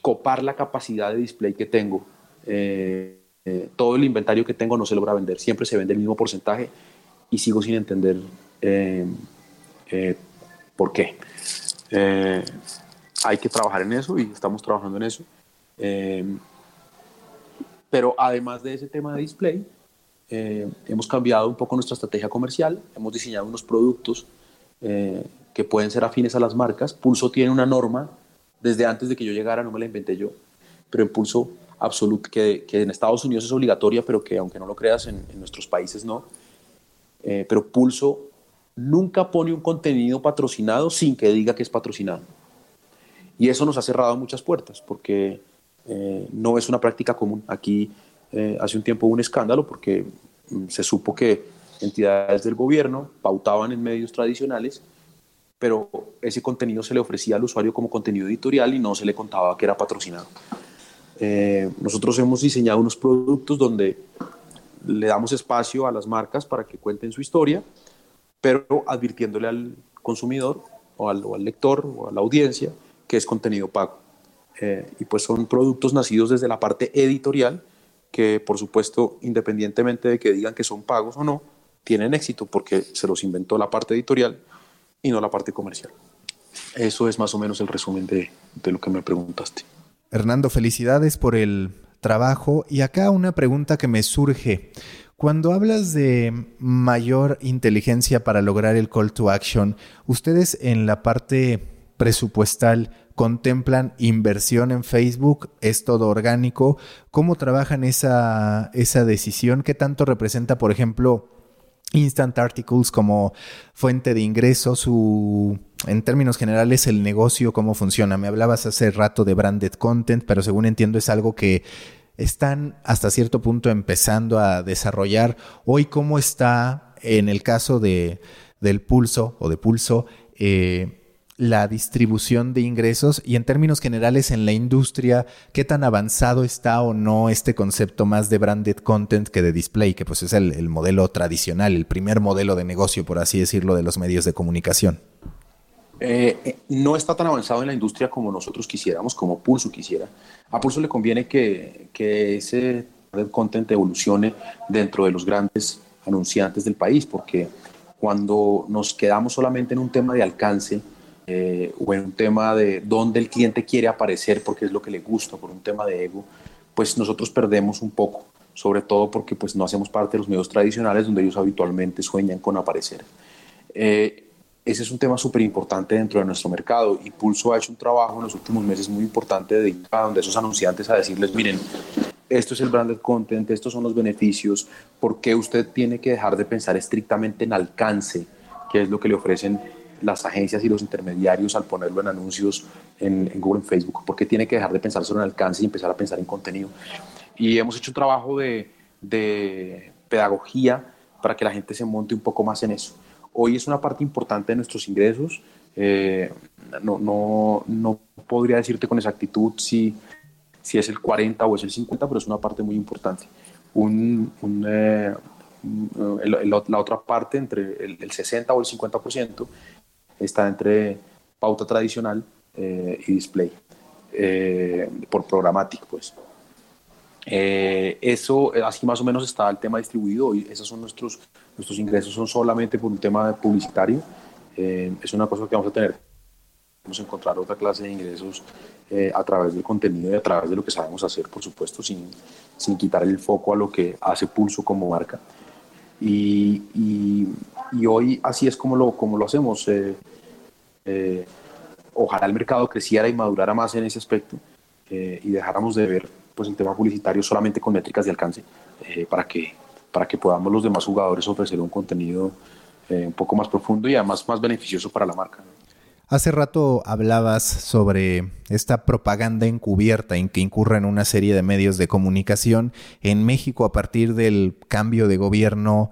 copar la capacidad de display que tengo. Eh, eh, todo el inventario que tengo no se logra vender, siempre se vende el mismo porcentaje y sigo sin entender eh, por qué. Eh, hay que trabajar en eso y estamos trabajando en eso. Eh, pero además de ese tema de display, eh, hemos cambiado un poco nuestra estrategia comercial, hemos diseñado unos productos que pueden ser afines a las marcas. Pulso tiene una norma, desde antes de que yo llegara, no me la inventé yo, pero en Pulso absoluto, que, que en Estados Unidos es obligatoria, pero que aunque no lo creas, en, en nuestros países no. pero Pulso nunca pone un contenido patrocinado sin que diga que es patrocinado. Y eso nos ha cerrado muchas puertas porque eh, no es una práctica común. Aquí eh, hace un tiempo un escándalo porque mm, se supo que entidades del gobierno pautaban en medios tradicionales, pero ese contenido se le ofrecía al usuario como contenido editorial y no se le contaba que era patrocinado. Eh, nosotros hemos diseñado unos productos donde le damos espacio a las marcas para que cuenten su historia pero advirtiéndole al consumidor o al, lector o a la audiencia que es contenido pago. Eh, y pues son productos nacidos desde la parte editorial que por supuesto independientemente de que digan que son pagos o no, tienen éxito porque se los inventó la parte editorial y no la parte comercial. Eso es más o menos el resumen de, de lo que me preguntaste.
Hernando, felicidades por el trabajo y acá una pregunta que me surge. Cuando hablas de mayor inteligencia para lograr el call to action, ustedes en la parte presupuestal contemplan inversión en Facebook, es todo orgánico. ¿Cómo trabajan esa, esa decisión? ¿Qué tanto representa, por ejemplo, Instant Articles como fuente de ingresos, su, en términos generales, el negocio, cómo funciona. Me hablabas hace rato de branded content, pero según entiendo es algo que están hasta cierto punto empezando a desarrollar. Hoy, ¿cómo está en el caso de, del pulso o de pulso? Eh, la distribución de ingresos y en términos generales en la industria, qué tan avanzado está o no este concepto más de branded content que de display, que pues es el, modelo tradicional, el primer modelo de negocio, por así decirlo, de los medios de comunicación.
Eh, eh, no está tan avanzado en la industria como nosotros quisiéramos, como Pulso quisiera. A Pulso le conviene que, que ese content evolucione dentro de los grandes anunciantes del país, porque cuando nos quedamos solamente en un tema de alcance, eh, o en un tema de dónde el cliente quiere aparecer porque es lo que le gusta, por un tema de ego, pues nosotros perdemos un poco, sobre todo porque pues no hacemos parte de los medios tradicionales donde ellos habitualmente sueñan con aparecer. Eh, ese es un tema súper importante dentro de nuestro mercado y Pulso ha hecho un trabajo en los últimos meses muy importante de a esos anunciantes a decirles, miren, esto es el branded content, estos son los beneficios, ¿por qué usted tiene que dejar de pensar estrictamente en alcance, que es lo que le ofrecen las agencias y los intermediarios al ponerlo en anuncios en, Google, en Facebook, porque tiene que dejar de pensar solo en alcance y empezar a pensar en contenido. Y hemos hecho un trabajo de, de pedagogía para que la gente se monte un poco más en eso. Hoy es una parte importante de nuestros ingresos. Eh, no, no, no, podría decirte con exactitud si, si es el 40 o es el 50, pero es una parte muy importante. Un, un, eh, la otra parte, entre el, el, 60 o el 50%, está entre pauta tradicional eh, y display, eh, por programático, pues. Eh, eso, así más o menos está el tema distribuido y esos son nuestros, nuestros ingresos, son solamente por un tema publicitario. es una cosa que vamos a tener. Vamos a encontrar otra clase de ingresos a través del contenido y a través de lo que sabemos hacer, por supuesto, sin, sin quitar el foco a lo que hace Pulso como marca. Y, y, y hoy así es como lo, como lo hacemos. Eh, ojalá el mercado creciera y madurara más en ese aspecto eh, y dejáramos de ver pues, el tema publicitario solamente con métricas de alcance eh, para, que, para que podamos los demás jugadores ofrecer un contenido un poco más profundo y además más beneficioso para la marca.
Hace rato hablabas sobre esta propaganda encubierta en que incurren una serie de medios de comunicación en México a partir del cambio de gobierno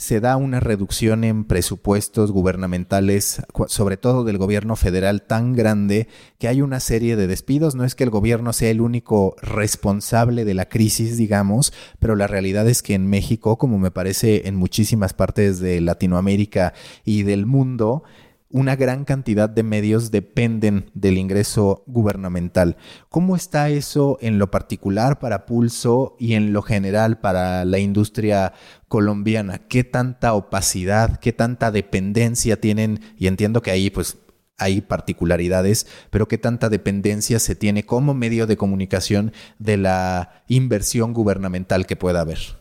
se da una reducción en presupuestos gubernamentales, sobre todo del gobierno federal, tan grande que hay una serie de despidos. No es que el gobierno sea el único responsable de la crisis, digamos, pero la realidad es que en México, como me parece en muchísimas partes de Latinoamérica y del mundo, una gran cantidad de medios dependen del ingreso gubernamental. ¿Cómo está eso en lo particular para Pulso y en lo general para la industria colombiana? ¿Qué tanta opacidad, qué tanta dependencia tienen? Y entiendo que ahí pues hay particularidades, pero qué tanta dependencia se tiene como medio de comunicación de la inversión gubernamental que pueda haber.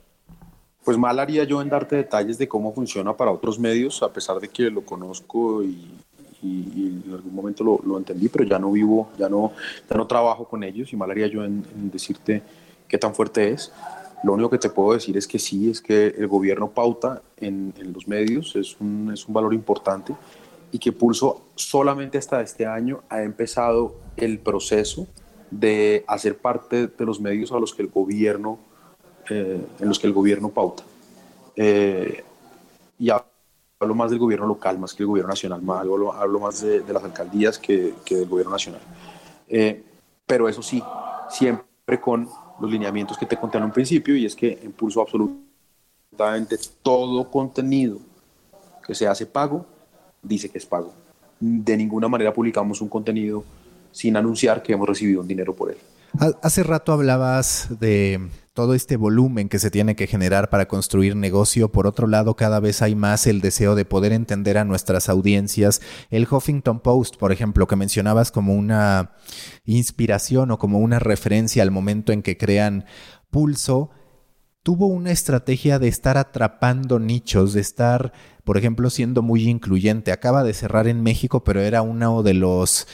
Pues mal haría yo en darte detalles de cómo funciona para otros medios, a pesar de que lo conozco y, en algún momento lo, entendí, pero ya no vivo, ya no, ya no trabajo con ellos y mal haría yo en, decirte qué tan fuerte es. Lo único que te puedo decir es que sí, es que el gobierno pauta en, los medios, es un, es un valor importante y que Pulso solamente hasta este año ha empezado el proceso de hacer parte de los medios a los que el gobierno eh, en los que el gobierno pauta. Eh, y hablo más del gobierno local, más que el gobierno nacional, más, hablo, hablo más de, las alcaldías que, que, del gobierno nacional. Eh, pero eso sí, siempre con los lineamientos que te conté en un principio, y es que impulso absolutamente todo contenido que se hace pago, dice que es pago. De ninguna manera publicamos un contenido sin anunciar que hemos recibido un dinero por él.
Hace rato hablabas de todo este volumen que se tiene que generar para construir negocio. Por otro lado, cada vez hay más el deseo de poder entender a nuestras audiencias. El Huffington Post, por ejemplo, que mencionabas como una inspiración o como una referencia al momento en que crean pulso tuvo una estrategia de estar atrapando nichos, de estar, por ejemplo, siendo muy incluyente. Acaba de cerrar en México, pero era uno de los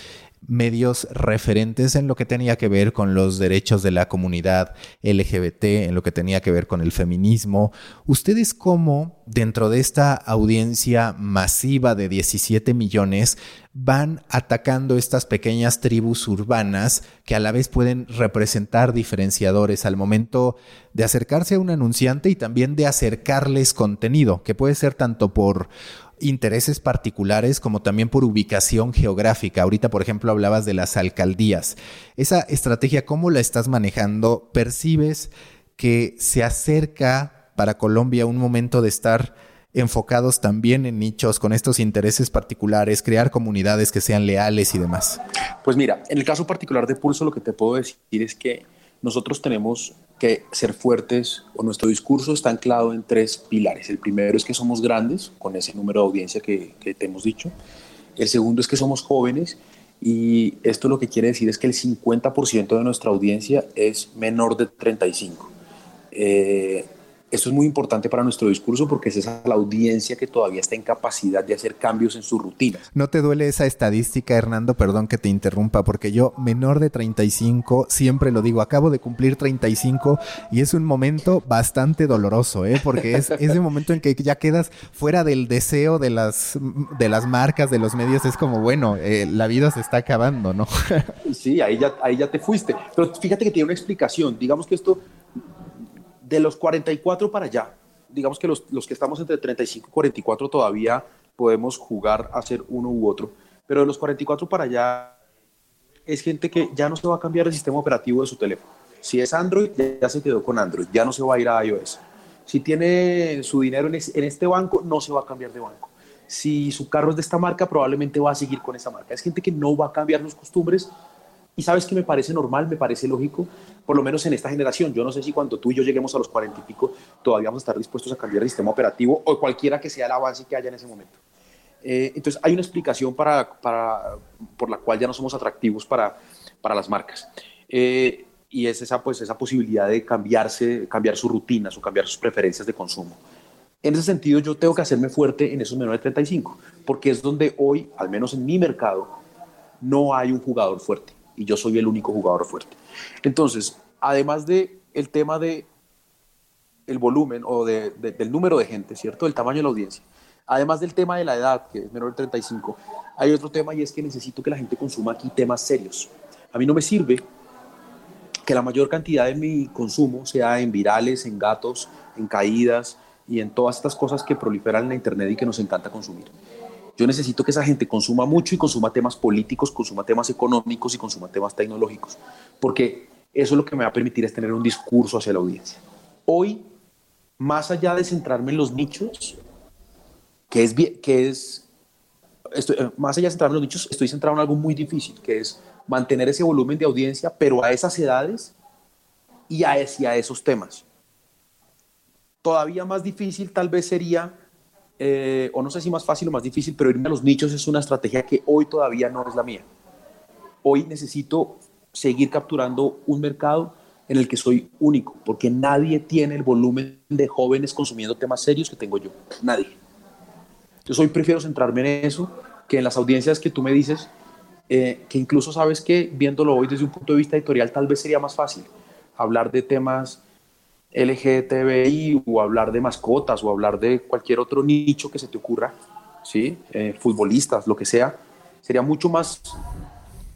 medios referentes en lo que tenía que ver con los derechos de la comunidad LGBT, en lo que tenía que ver con el feminismo. ¿Ustedes cómo, dentro de esta audiencia masiva de 17 millones, van atacando estas pequeñas tribus urbanas que a la vez pueden representar diferenciadores al momento de acercarse a un anunciante y también de acercarles contenido, que puede ser tanto por intereses particulares como también por ubicación geográfica. Ahorita, por ejemplo, hablabas de las alcaldías. Esa estrategia, ¿cómo la estás manejando? ¿Percibes que se acerca para Colombia un momento de estar enfocados también en nichos con estos intereses particulares, crear comunidades que sean leales y demás?
Pues mira, en el caso particular de Pulso lo que te puedo decir es que nosotros tenemos que ser fuertes o nuestro discurso está anclado en tres pilares. El primero es que somos grandes, con ese número de audiencia que, te hemos dicho. El segundo es que somos jóvenes y esto lo que quiere decir es que el 50% de nuestra audiencia es menor de 35. Eh, esto es muy importante para nuestro discurso porque es esa la audiencia que todavía está en capacidad de hacer cambios en sus rutinas.
¿No te duele esa estadística, Hernando? Perdón que te interrumpa, porque yo, menor de 35, siempre lo digo, acabo de cumplir 35 y es un momento bastante doloroso, ¿eh? Porque es ese momento en que ya quedas fuera del deseo de las, de las marcas, de los medios, es como, bueno, eh, la vida se está acabando, ¿no?
sí, ahí ya, ahí ya te fuiste. Pero fíjate que tiene una explicación. Digamos que esto de los 44 para allá, digamos que los, los, que estamos entre 35 y 44 todavía podemos jugar a ser uno u otro, pero de los 44 para allá es gente que ya no se va a cambiar el sistema operativo de su teléfono. Si es Android, ya se quedó con Android, ya no se va a ir a iOS. Si tiene su dinero en, en este banco, no se va a cambiar de banco. Si su carro es de esta marca, probablemente va a seguir con esa marca. Es gente que no va a cambiar sus costumbres y sabes que me parece normal, me parece lógico, por lo menos en esta generación. Yo no sé si cuando tú y yo lleguemos a los cuarenta y pico todavía vamos a estar dispuestos a cambiar el sistema operativo o cualquiera que sea el avance que haya en ese momento. Eh, entonces hay una explicación para, para, por la cual ya no somos atractivos para, para las marcas. Eh, y es esa, pues, esa posibilidad de cambiarse, cambiar sus rutinas o cambiar sus preferencias de consumo. En ese sentido, yo tengo que hacerme fuerte en esos menores de 35, porque es donde hoy, al menos en mi mercado, no hay un jugador fuerte y yo soy el único jugador fuerte. Entonces, además de el tema de el volumen o de, del número de gente, ¿cierto? El tamaño de la audiencia. Además del tema de la edad, que es menor de 35, hay otro tema y es que necesito que la gente consuma aquí temas serios. A mí no me sirve que la mayor cantidad de mi consumo sea en virales, en gatos, en caídas y en todas estas cosas que proliferan en la Internet y que nos encanta consumir. Yo necesito que esa gente consuma mucho y consuma temas políticos, consuma temas económicos y consuma temas tecnológicos, porque eso es lo que me va a permitir es tener un discurso hacia la audiencia. Hoy, más allá de centrarme en los nichos, que es, eh, más allá de centrarme en los nichos, estoy centrado en algo muy difícil, que es mantener ese volumen de audiencia, pero a esas edades y hacia esos temas. Todavía más difícil tal vez sería eh, o no sé si más fácil o más difícil, pero irme a los nichos es una estrategia que hoy todavía no es la mía. Hoy necesito seguir capturando un mercado en el que soy único, porque nadie tiene el volumen de jóvenes consumiendo temas serios que tengo yo. Nadie. Yo hoy prefiero centrarme en eso que en las audiencias que tú me dices, eh, que incluso sabes que viéndolo hoy desde un punto de vista editorial tal vez sería más fácil hablar de temas LGTBI o hablar de mascotas o hablar de cualquier otro nicho que se te ocurra, ¿sí? Eh, futbolistas, lo que sea, sería mucho más,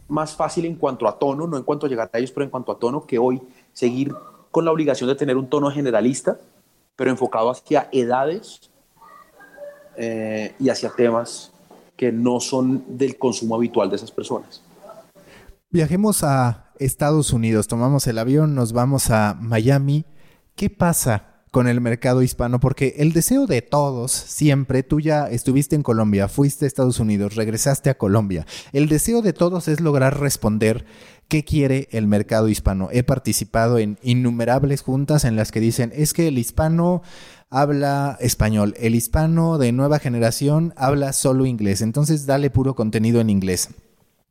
más fácil en cuanto a tono, no en cuanto a llegar a ellos, pero en cuanto a tono, que hoy seguir con la obligación de tener un tono generalista, pero enfocado hacia edades eh, y hacia temas que no son del consumo habitual de esas personas.
Viajemos a Estados Unidos, tomamos el avión, nos vamos a Miami ¿Qué pasa con el mercado hispano? Porque el deseo de todos, siempre, tú ya estuviste en Colombia, fuiste a Estados Unidos, regresaste a Colombia. El deseo de todos es lograr responder qué quiere el mercado hispano. He participado en innumerables juntas en las que dicen, es que el hispano habla español, el hispano de nueva generación habla solo inglés, entonces dale puro contenido en inglés.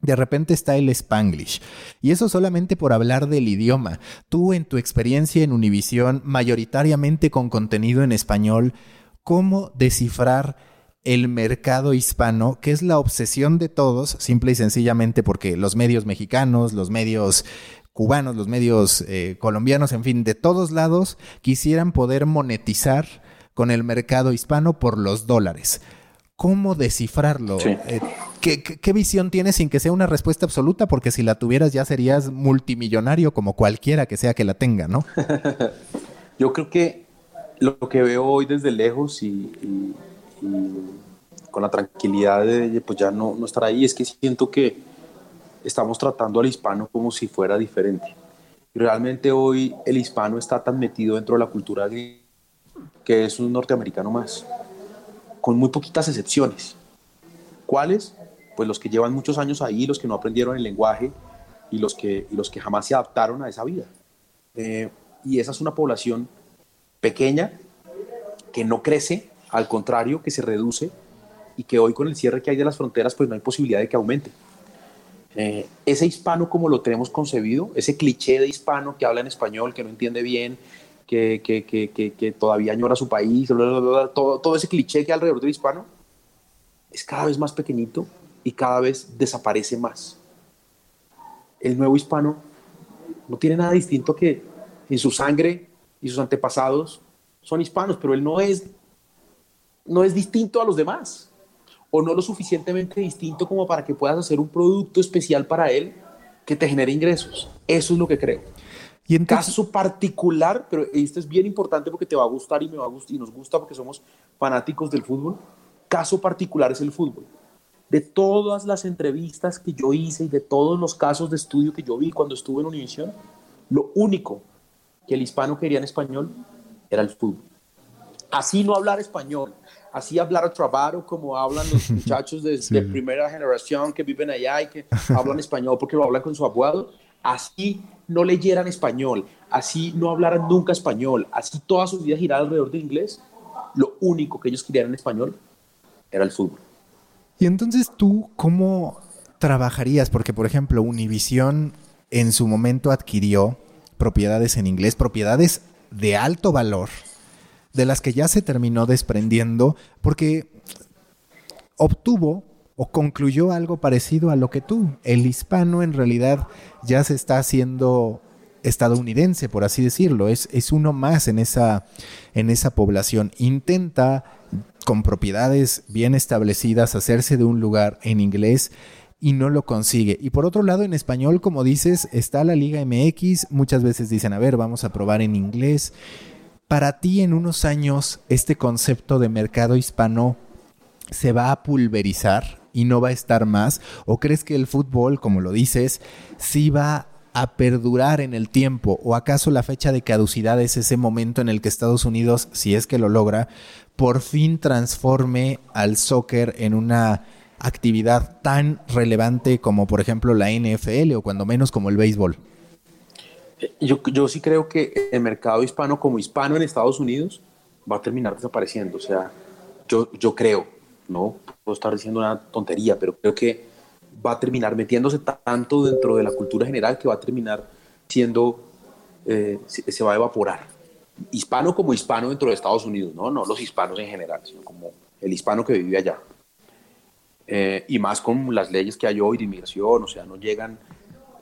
De repente está el spanglish. Y eso solamente por hablar del idioma. Tú en tu experiencia en Univisión, mayoritariamente con contenido en español, ¿cómo descifrar el mercado hispano, que es la obsesión de todos, simple y sencillamente porque los medios mexicanos, los medios cubanos, los medios eh, colombianos, en fin, de todos lados, quisieran poder monetizar con el mercado hispano por los dólares. ¿Cómo descifrarlo? Eh, ¿qué, visión tienes sin que sea una respuesta absoluta? Porque si la tuvieras ya serías multimillonario como cualquiera que sea que la tenga, ¿no?
Yo creo que lo que veo hoy desde lejos y, con la tranquilidad de pues ya no, no estar ahí es que siento que estamos tratando al hispano como si fuera diferente. Y realmente hoy el hispano está tan metido dentro de la cultura que es un norteamericano más, con muy poquitas excepciones. ¿Cuáles? Pues los que llevan muchos años ahí, los que no aprendieron el lenguaje y los que, y los que jamás se adaptaron a esa vida. Eh, y esa es una población pequeña que no crece, al contrario, que se reduce y que hoy con el cierre que hay de las fronteras, pues no hay posibilidad de que aumente. Eh, ese hispano como lo tenemos concebido, ese cliché de hispano que habla en español, que no entiende bien, que, que, que, que todavía añora su país, todo, todo ese cliché que hay alrededor del hispano, es cada vez más pequeñito y cada vez desaparece más. El nuevo hispano no tiene nada distinto que en su sangre y sus antepasados son hispanos, pero él no es, no es distinto a los demás o no lo suficientemente distinto como para que puedas hacer un producto especial para él que te genere ingresos. Eso es lo que creo. Y en caso particular, pero esto es bien importante porque te va a gustar y me va a gustar y nos gusta porque somos fanáticos del fútbol. Caso particular es el fútbol. De todas las entrevistas que yo hice y de todos los casos de estudio que yo vi cuando estuve en Univision, lo único que el hispano quería en español era el fútbol. Así no hablar español, así hablar a trabajo como hablan los muchachos de, primera generación que viven allá y que hablan español porque lo hablan con su abuelo, así no leyeran español, así no hablaran nunca español, así toda su vida girara alrededor del inglés, lo único que ellos querían en español era el fútbol.
Y entonces tú, ¿cómo trabajarías? Porque, por ejemplo, Univision en su momento adquirió propiedades en inglés, propiedades de alto valor, de las que ya se terminó desprendiendo porque obtuvo o concluyó algo parecido a lo que tú. El hispano en realidad ya se está haciendo estadounidense, por así decirlo. Es, es uno más en esa, en esa población. Intenta, con propiedades bien establecidas, hacerse de un lugar en inglés y no lo consigue. Y por otro lado, en español, como dices, está la Liga MX. Muchas veces dicen, a ver, vamos a probar en inglés. Para ti en unos años este concepto de mercado hispano se va a pulverizar y no va a estar más? ¿O crees que el fútbol, como lo dices, sí va a perdurar en el tiempo? ¿O acaso la fecha de caducidad es ese momento en el que Estados Unidos, si es que lo logra, por fin transforme al soccer en una actividad tan relevante como por ejemplo la NFL o cuando menos como el béisbol?
Yo, yo sí creo que el mercado hispano como hispano en Estados Unidos va a terminar desapareciendo. O sea, yo, yo creo, no puedo estar diciendo una tontería, pero creo que va a terminar metiéndose tanto dentro de la cultura general que va a terminar siendo, eh, se, va a evaporar. Hispano como hispano dentro de Estados Unidos, no, no los hispanos en general, sino como el hispano que vive allá. Eh, y más con las leyes que hay hoy de inmigración, o sea, no llegan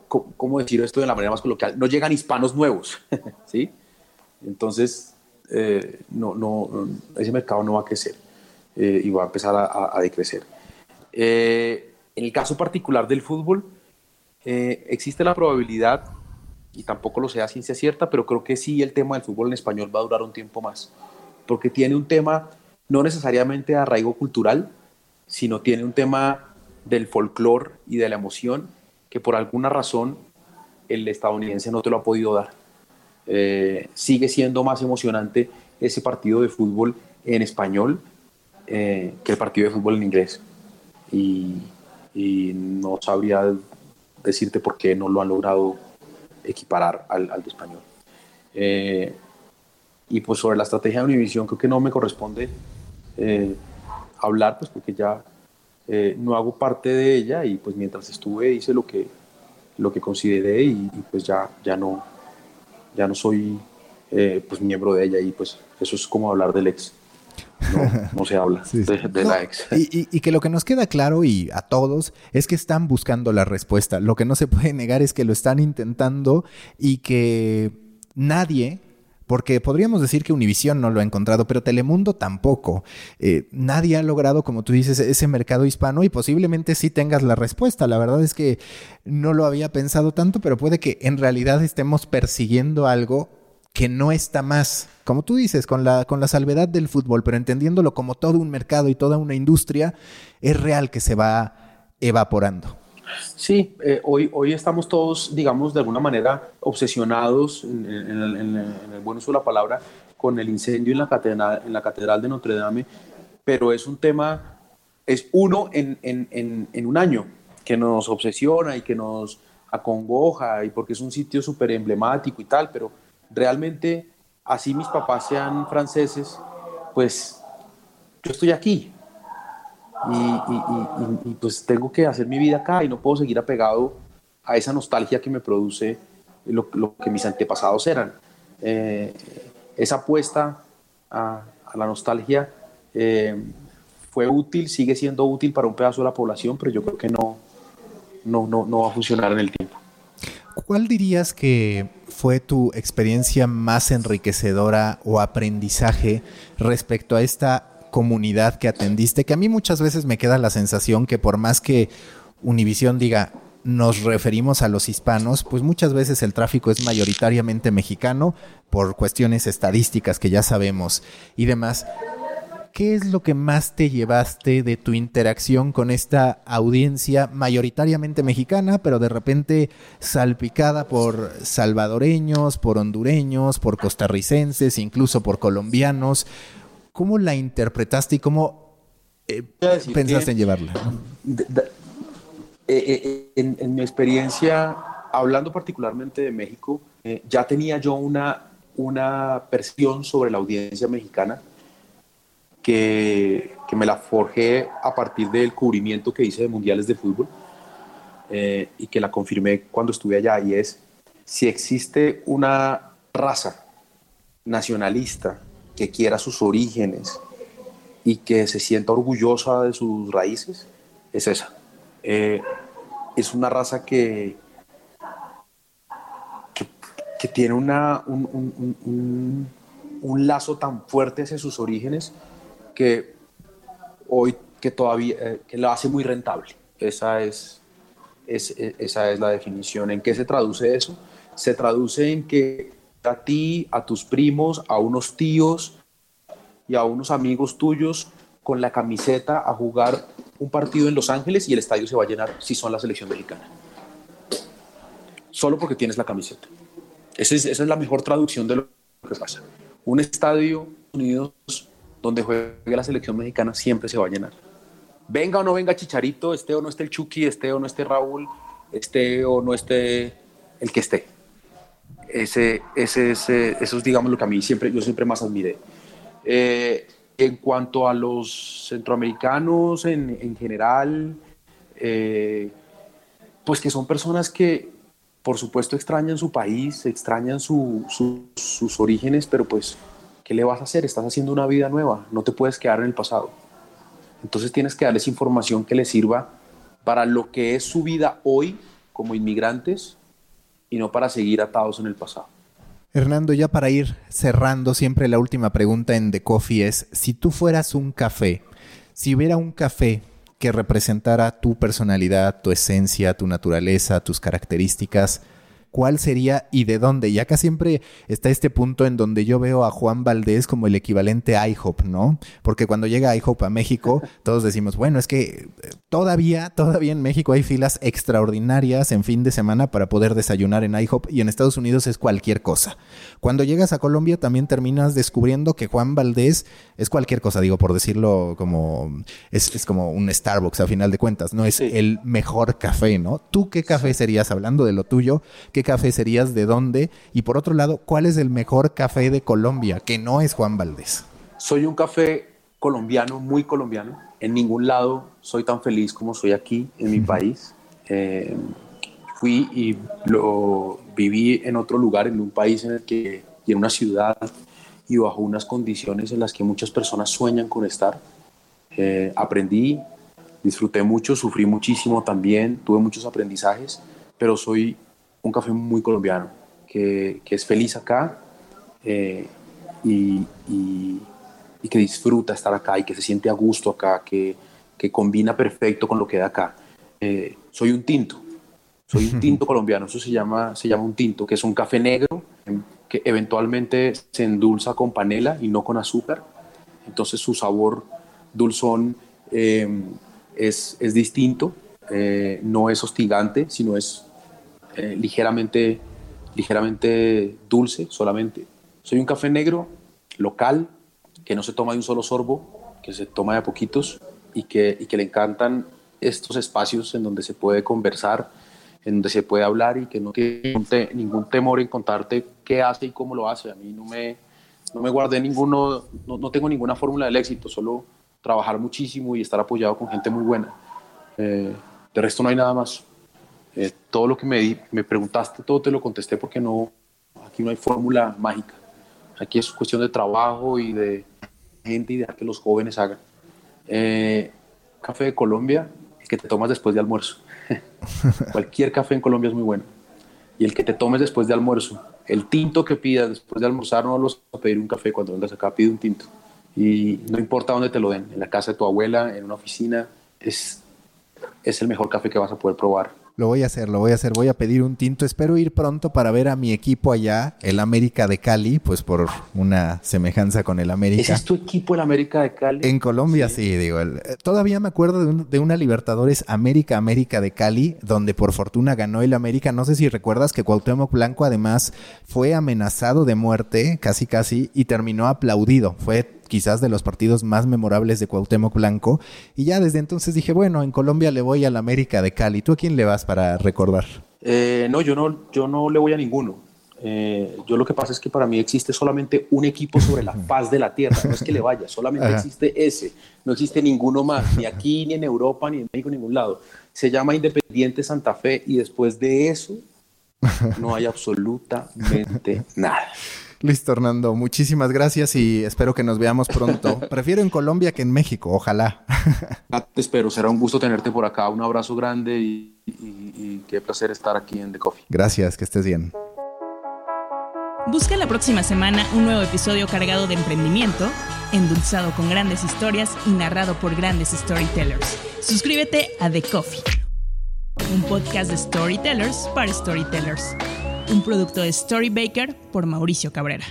¿cómo decir esto de la manera más coloquial? No llegan hispanos nuevos, ¿sí? Entonces, eh, no, no, ese mercado no va a crecer eh, y va a empezar a, decrecer. Eh, en el caso particular del fútbol, existe la probabilidad, y tampoco lo sé a ciencia cierta, pero creo que sí el tema del fútbol en español va a durar un tiempo más, porque tiene un tema no necesariamente de arraigo cultural, sino tiene un tema del folclore y de la emoción que por alguna razón el estadounidense no te lo ha podido dar. Eh, sigue siendo más emocionante ese partido de fútbol en español eh, que el partido de fútbol en inglés. Y, no sabría decirte por qué no lo han logrado equiparar al, de español. Eh, y pues sobre la estrategia de Univision creo que no me corresponde hablar, pues porque ya eh, no hago parte de ella y pues mientras estuve hice lo que, lo que consideré y, pues ya, ya, no, ya no soy eh, pues miembro de ella y pues eso es como hablar del ex. No, se habla de, la ex.
Y, y, que lo que nos queda claro y a todos es que están buscando la respuesta. Lo que no se puede negar es que lo están intentando y que nadie porque podríamos decir que Univision no lo ha encontrado, pero Telemundo tampoco. Eh, nadie ha logrado, como tú dices, ese mercado hispano y posiblemente sí tengas la respuesta. La verdad es que no lo había pensado tanto, pero puede que en realidad estemos persiguiendo algo que no está más, como tú dices, con la, con la salvedad del fútbol, pero entendiéndolo como todo un mercado y toda una industria, es real que se va evaporando.
Sí, eh, hoy, hoy estamos todos, digamos, de alguna manera obsesionados, en, el buen uso de la palabra, con el incendio en la catedral, en la catedral de Notre Dame, pero es un tema, es uno en, en un año que nos obsesiona y que nos acongoja, y porque es un sitio súper emblemático y tal, pero realmente, así mis papás sean franceses, pues yo estoy aquí, y, pues tengo que hacer mi vida acá y no puedo seguir apegado a esa nostalgia que me produce lo, que mis antepasados eran. Eh, esa apuesta a, la nostalgia eh, fue útil, sigue siendo útil para un pedazo de la población, pero yo creo que no, no, no, no va a funcionar en el tiempo.
¿Cuál dirías que fue tu experiencia más enriquecedora o aprendizaje respecto a esta comunidad que atendiste, que a mí muchas veces me queda la sensación que por más que Univisión diga nos referimos a los hispanos, pues muchas veces el tráfico es mayoritariamente mexicano por cuestiones estadísticas que ya sabemos y demás. ¿Qué es lo que más te llevaste de tu interacción con esta audiencia mayoritariamente mexicana, pero de repente salpicada por salvadoreños, por hondureños, por costarricenses, incluso por colombianos? ¿Cómo la interpretaste y cómo eh, pensaste en llevarla?
Eh, eh, en, mi experiencia, hablando particularmente de México, ya tenía yo una, una percepción sobre la audiencia mexicana que, que, me la forjé a partir del cubrimiento que hice de mundiales de fútbol y que la confirmé cuando estuve allá y es si existe una raza nacionalista que quiera sus orígenes y que se sienta orgullosa de sus raíces, es esa. Eh, es una raza que, que, tiene una, un, lazo tan fuerte hacia sus orígenes que hoy que todavía eh, que lo hace muy rentable. Esa es, es, esa es la definición. ¿En qué se traduce eso? Se traduce en que a ti, a tus primos, a unos tíos y a unos amigos tuyos con la camiseta a jugar un partido en Los Ángeles y el estadio se va a llenar si son la selección mexicana. Solo porque tienes la camiseta. Esa es, la mejor traducción de lo que pasa. Un estadio Unidos donde juegue la selección mexicana siempre se va a llenar. Venga o no venga Chicharito, esté o no esté el Chucky, esté o no esté Raúl, esté o no esté el que esté ese, ese, eso es, digamos, lo que a mí siempre, yo siempre más admiré. Eh, en cuanto a los centroamericanos en, en general, eh, pues que son personas que, por supuesto, extrañan su país, extrañan su, sus orígenes, pero pues, ¿qué le vas a hacer? Estás haciendo una vida nueva, no te puedes quedar en el pasado. Entonces tienes que darles información que les sirva para lo que es su vida hoy como inmigrantes y no para seguir atados en el pasado.
Hernando, ya para ir cerrando, siempre la última pregunta en The Coffee es, si tú fueras un café, si hubiera un café que representara tu personalidad, tu esencia, tu naturaleza, tus características, cuál sería y de dónde. Y acá siempre está este punto en donde yo veo a Juan Valdés como el equivalente a IHOP, ¿no? Porque cuando llega IHOP a México, todos decimos, bueno, es que eh, todavía, todavía en México hay filas extraordinarias en fin de semana para poder desayunar en IHOP y en Estados Unidos es cualquier cosa. Cuando llegas a Colombia también terminas descubriendo que Juan Valdés es cualquier cosa, digo, por decirlo como, es, como un Starbucks a final de cuentas, no es el mejor café, ¿no? ¿Tú qué café serías hablando de lo tuyo? ¿Qué café serías de dónde? Y por otro lado, ¿cuál es el mejor café de Colombia? Que no es Juan Valdés.
Soy un café colombiano, muy colombiano. En ningún lado soy tan feliz como soy aquí, en mi país. Eh, fui y lo viví en otro lugar, en un país en el que, y en una ciudad y bajo unas condiciones en las que muchas personas sueñan con estar. Eh, aprendí, disfruté mucho, sufrí muchísimo también, tuve muchos aprendizajes, pero soy un café muy colombiano, que, que es feliz acá eh, y, y, que disfruta estar acá y que se siente a gusto acá, que, que combina perfecto con lo que da acá. Eh, soy un tinto, soy un tinto colombiano, eso se llama, se llama un tinto, que es un café negro em, que eventualmente se endulza con panela y no con azúcar. Entonces su sabor dulzón em, es, es, distinto, eh, no es hostigante, sino es eh, ligeramente, ligeramente dulce solamente. Soy un café negro local que no se toma de un solo sorbo, que se toma de a poquitos y que, y que le encantan estos espacios en donde se puede conversar en donde se puede hablar y que no tiene ningún temor en contarte qué hace y cómo lo hace. A mí no me, no me guardé ninguno, no, no tengo ninguna fórmula del éxito, solo trabajar muchísimo y estar apoyado con gente muy buena. Eh, de resto no hay nada más. Eh, todo lo que me, me preguntaste, todo te lo contesté porque no, aquí no hay fórmula mágica. Aquí es cuestión de trabajo y de gente y de que los jóvenes hagan. Eh, café de Colombia, el que te tomas después de almuerzo. Cualquier café en Colombia es muy bueno. Y el que te tomes después de almuerzo, el tinto que pidas después de almorzar, no vas a pedir un café cuando vengas acá, pide un tinto. Y no importa dónde te lo den, en la casa de tu abuela, en una oficina, es, es el mejor café que vas a poder probar.
Lo voy a hacer, lo voy a hacer. Voy a pedir un tinto. Espero ir pronto para ver a mi equipo allá, el América de Cali, pues por una semejanza con el América. ¿Ese
es tu equipo, el América de Cali?
En Colombia, sí, digo. Eh, todavía me acuerdo de, de, una Libertadores América América de Cali, donde por fortuna ganó el América. No sé si recuerdas que Cuauhtémoc Blanco además fue amenazado de muerte, casi casi, y terminó aplaudido. Fue quizás de los partidos más memorables de Cuauhtémoc Blanco. Y ya desde entonces dije, bueno, en Colombia le voy al América de Cali. ¿Tú a quién le vas para recordar?
Eh, no, yo no, yo no le voy a ninguno. Eh, yo lo que pasa es que para mí existe solamente un equipo sobre la faz de la tierra. No es que le vaya, solamente existe ese. No existe ninguno más, ni aquí, ni en Europa, ni en México, en ningún lado. Se llama Independiente Santa Fe y después de eso no hay absolutamente nada.
Listo, Hernando. Muchísimas gracias y espero que nos veamos pronto. Prefiero en Colombia que en México, ojalá.
Te espero, será un gusto tenerte por acá. Un abrazo grande y, qué placer estar aquí en The Coffee.
Gracias, que estés bien.
Busca la próxima semana un nuevo episodio cargado de emprendimiento, endulzado con grandes historias y narrado por grandes storytellers. Suscríbete a The Coffee, un podcast de storytellers para storytellers un producto de Story Baker por Mauricio Cabrera.